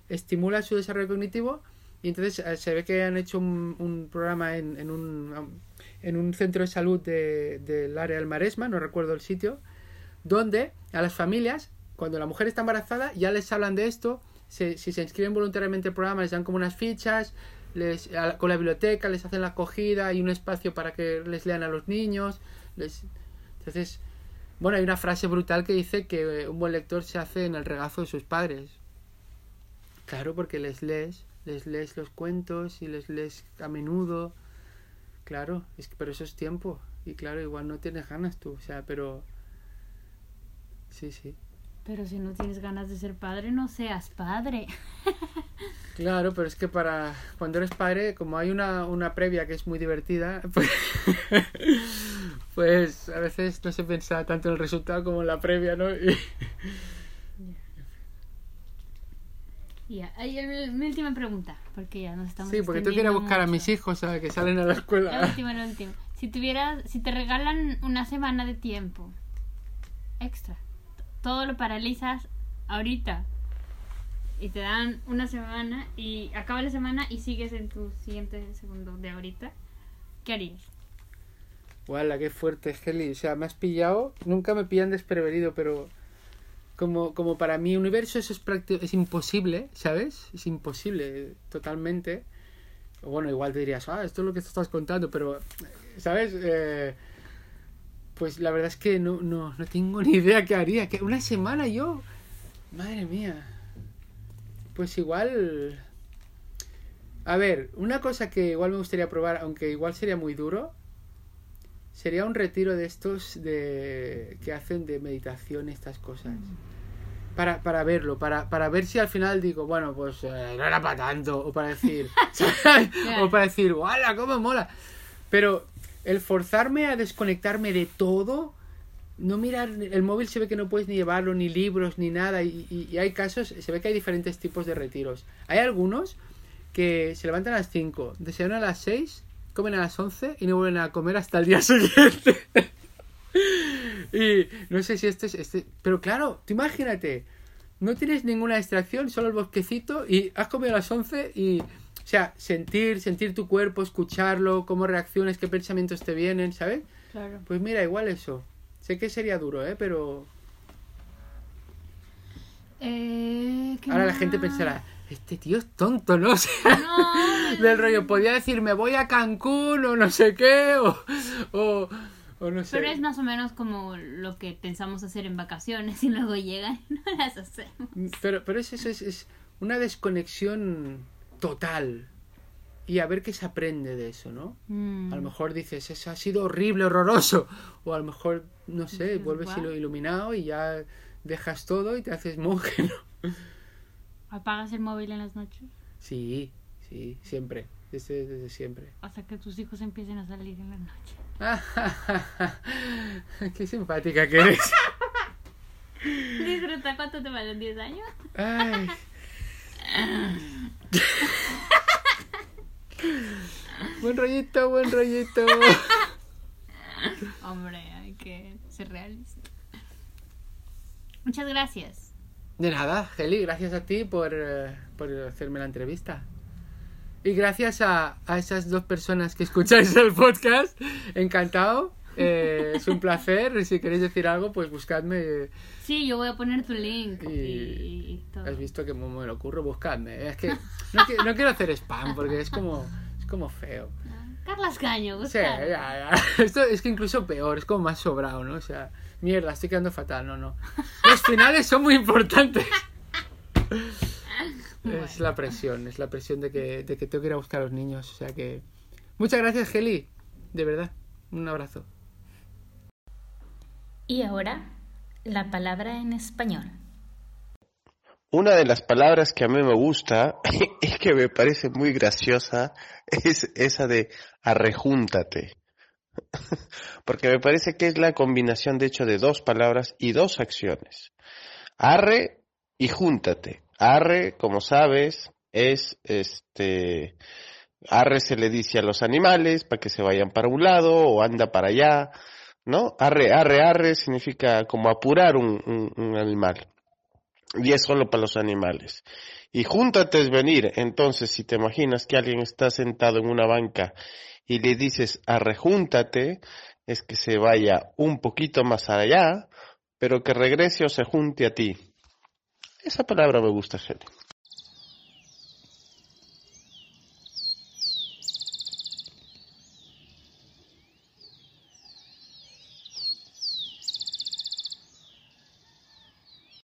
estimula su desarrollo cognitivo y entonces eh, se ve que han hecho un, un programa en, en un en un centro de salud de- del área del Maresma, no recuerdo el sitio, donde a las familias, cuando la mujer está embarazada, ya les hablan de esto, se- si se inscriben voluntariamente al programa, les dan como unas fichas, les, con la biblioteca les hacen la acogida y un espacio para que les lean a los niños. Les, entonces, bueno, hay una frase brutal que dice que un buen lector se hace en el regazo de sus padres. Claro, porque les lees, les lees los cuentos y les lees a menudo. Claro, es que pero eso es tiempo. Y claro, igual no tienes ganas tú, o sea, pero... Sí, sí. Pero si no tienes ganas de ser padre, no seas padre. Claro, pero es que para cuando eres padre, como hay una, una previa que es muy divertida, pues, pues a veces no se piensa tanto en el resultado como en la previa, ¿no? Y- Ya, ahí el- mi última pregunta, porque ya nos estamos sí, porque tú quieres buscar a mis hijos a que salen a la La escuela. última, la última. Si tuvieras, si te regalan una semana de tiempo extra, todo lo paralizas ahorita y te dan una semana y acaba la semana y sigues en tu siguiente segundo de ahorita, ¿qué harías? Guala, qué fuerte, Heli. O sea, me has pillado. Nunca me pillan desprevenido, pero como, como para mi universo eso es, es imposible, ¿sabes? Es imposible, totalmente. Bueno, igual te dirías, ah, esto es lo que te estás contando, pero, ¿sabes? Eh, pues la verdad es que no, no, no tengo ni idea qué haría. que ¿Una semana yo? Madre mía. Pues igual... A ver, una cosa que igual me gustaría probar, aunque igual sería muy duro, sería un retiro de estos de que hacen de meditación estas cosas. para, para verlo, para, para ver si al final digo, bueno, pues eh, no era para tanto, o para decir, o para decir, ¡wala, cómo mola! Pero el forzarme a desconectarme de todo, no mirar, el móvil se ve que no puedes ni llevarlo, ni libros, ni nada, y, y hay casos, se ve que hay diferentes tipos de retiros. Hay algunos que se levantan a las 5, desayunan a las 6, comen a las 11 y no vuelven a comer hasta el día siguiente. y no sé si este es... Este... Pero claro, tú imagínate, no tienes ninguna distracción, solo el bosquecito y has comido a las 11 y... O sea, sentir, sentir tu cuerpo, escucharlo, cómo reacciones, qué pensamientos te vienen, ¿sabes? Claro. Pues mira, igual eso. Sé que sería duro, ¿eh? Pero... Eh, Ahora la gente pensará, este tío es tonto, ¿no? O sea, No, del rollo, podía decir, me voy a Cancún o no sé qué, o, o, o no sé. Pero es más o menos como lo que pensamos hacer en vacaciones y luego llegan y no las hacemos. Pero, pero es eso, es, es una desconexión total. Y a ver qué se aprende de eso, ¿no? Mm. A lo mejor dices, eso ha sido horrible, horroroso. O a lo mejor, no sé, vuelves "Guau". iluminado y ya dejas todo y te haces monje, ¿no? ¿Apagas el móvil en las noches? Sí, sí, siempre. Desde, desde siempre. Hasta que tus hijos empiecen a salir en la noche. Qué simpática que eres. Disfruta cuánto te valen 10 años. Ay. buen rollito, buen rollito. Hombre, hay que ser realista. Muchas gracias. De nada, Heli, gracias a ti por, eh, por hacerme la entrevista. Y gracias a, a esas dos personas que escucháis el podcast. Encantado. Eh, es un placer. Si queréis decir algo, pues buscadme. Sí, yo voy a poner tu link y, Y- todo. Has visto que me lo ocurro, buscadme. Es que no, no quiero hacer spam porque es como, es como feo. Carlas Caño, Sí, busca. ya, ya. Esto es que incluso peor, es como más sobrado, ¿no? O sea, mierda, estoy quedando fatal, no, no. Los finales son muy importantes. Es la presión, es la presión de que, de que tengo que ir a buscar a los niños. O sea que. Muchas gracias, Geli. De verdad. Un abrazo. Y ahora, la palabra en español. Una de las palabras que a mí me gusta y que me parece muy graciosa es esa de arrejúntate. Porque me parece que es la combinación de hecho de dos palabras y dos acciones. Arre y júntate. Arre, como sabes, es este arre se le dice a los animales para que se vayan para un lado o anda para allá, ¿no? Arre, arre, arre significa como apurar un, un- un animal y es solo para los animales. Y júntate es venir. Entonces, si te imaginas que alguien está sentado en una banca y le dices arrejúntate, es que se vaya un poquito más allá, pero que regrese o se junte a ti. Esa palabra me gusta, Shelley.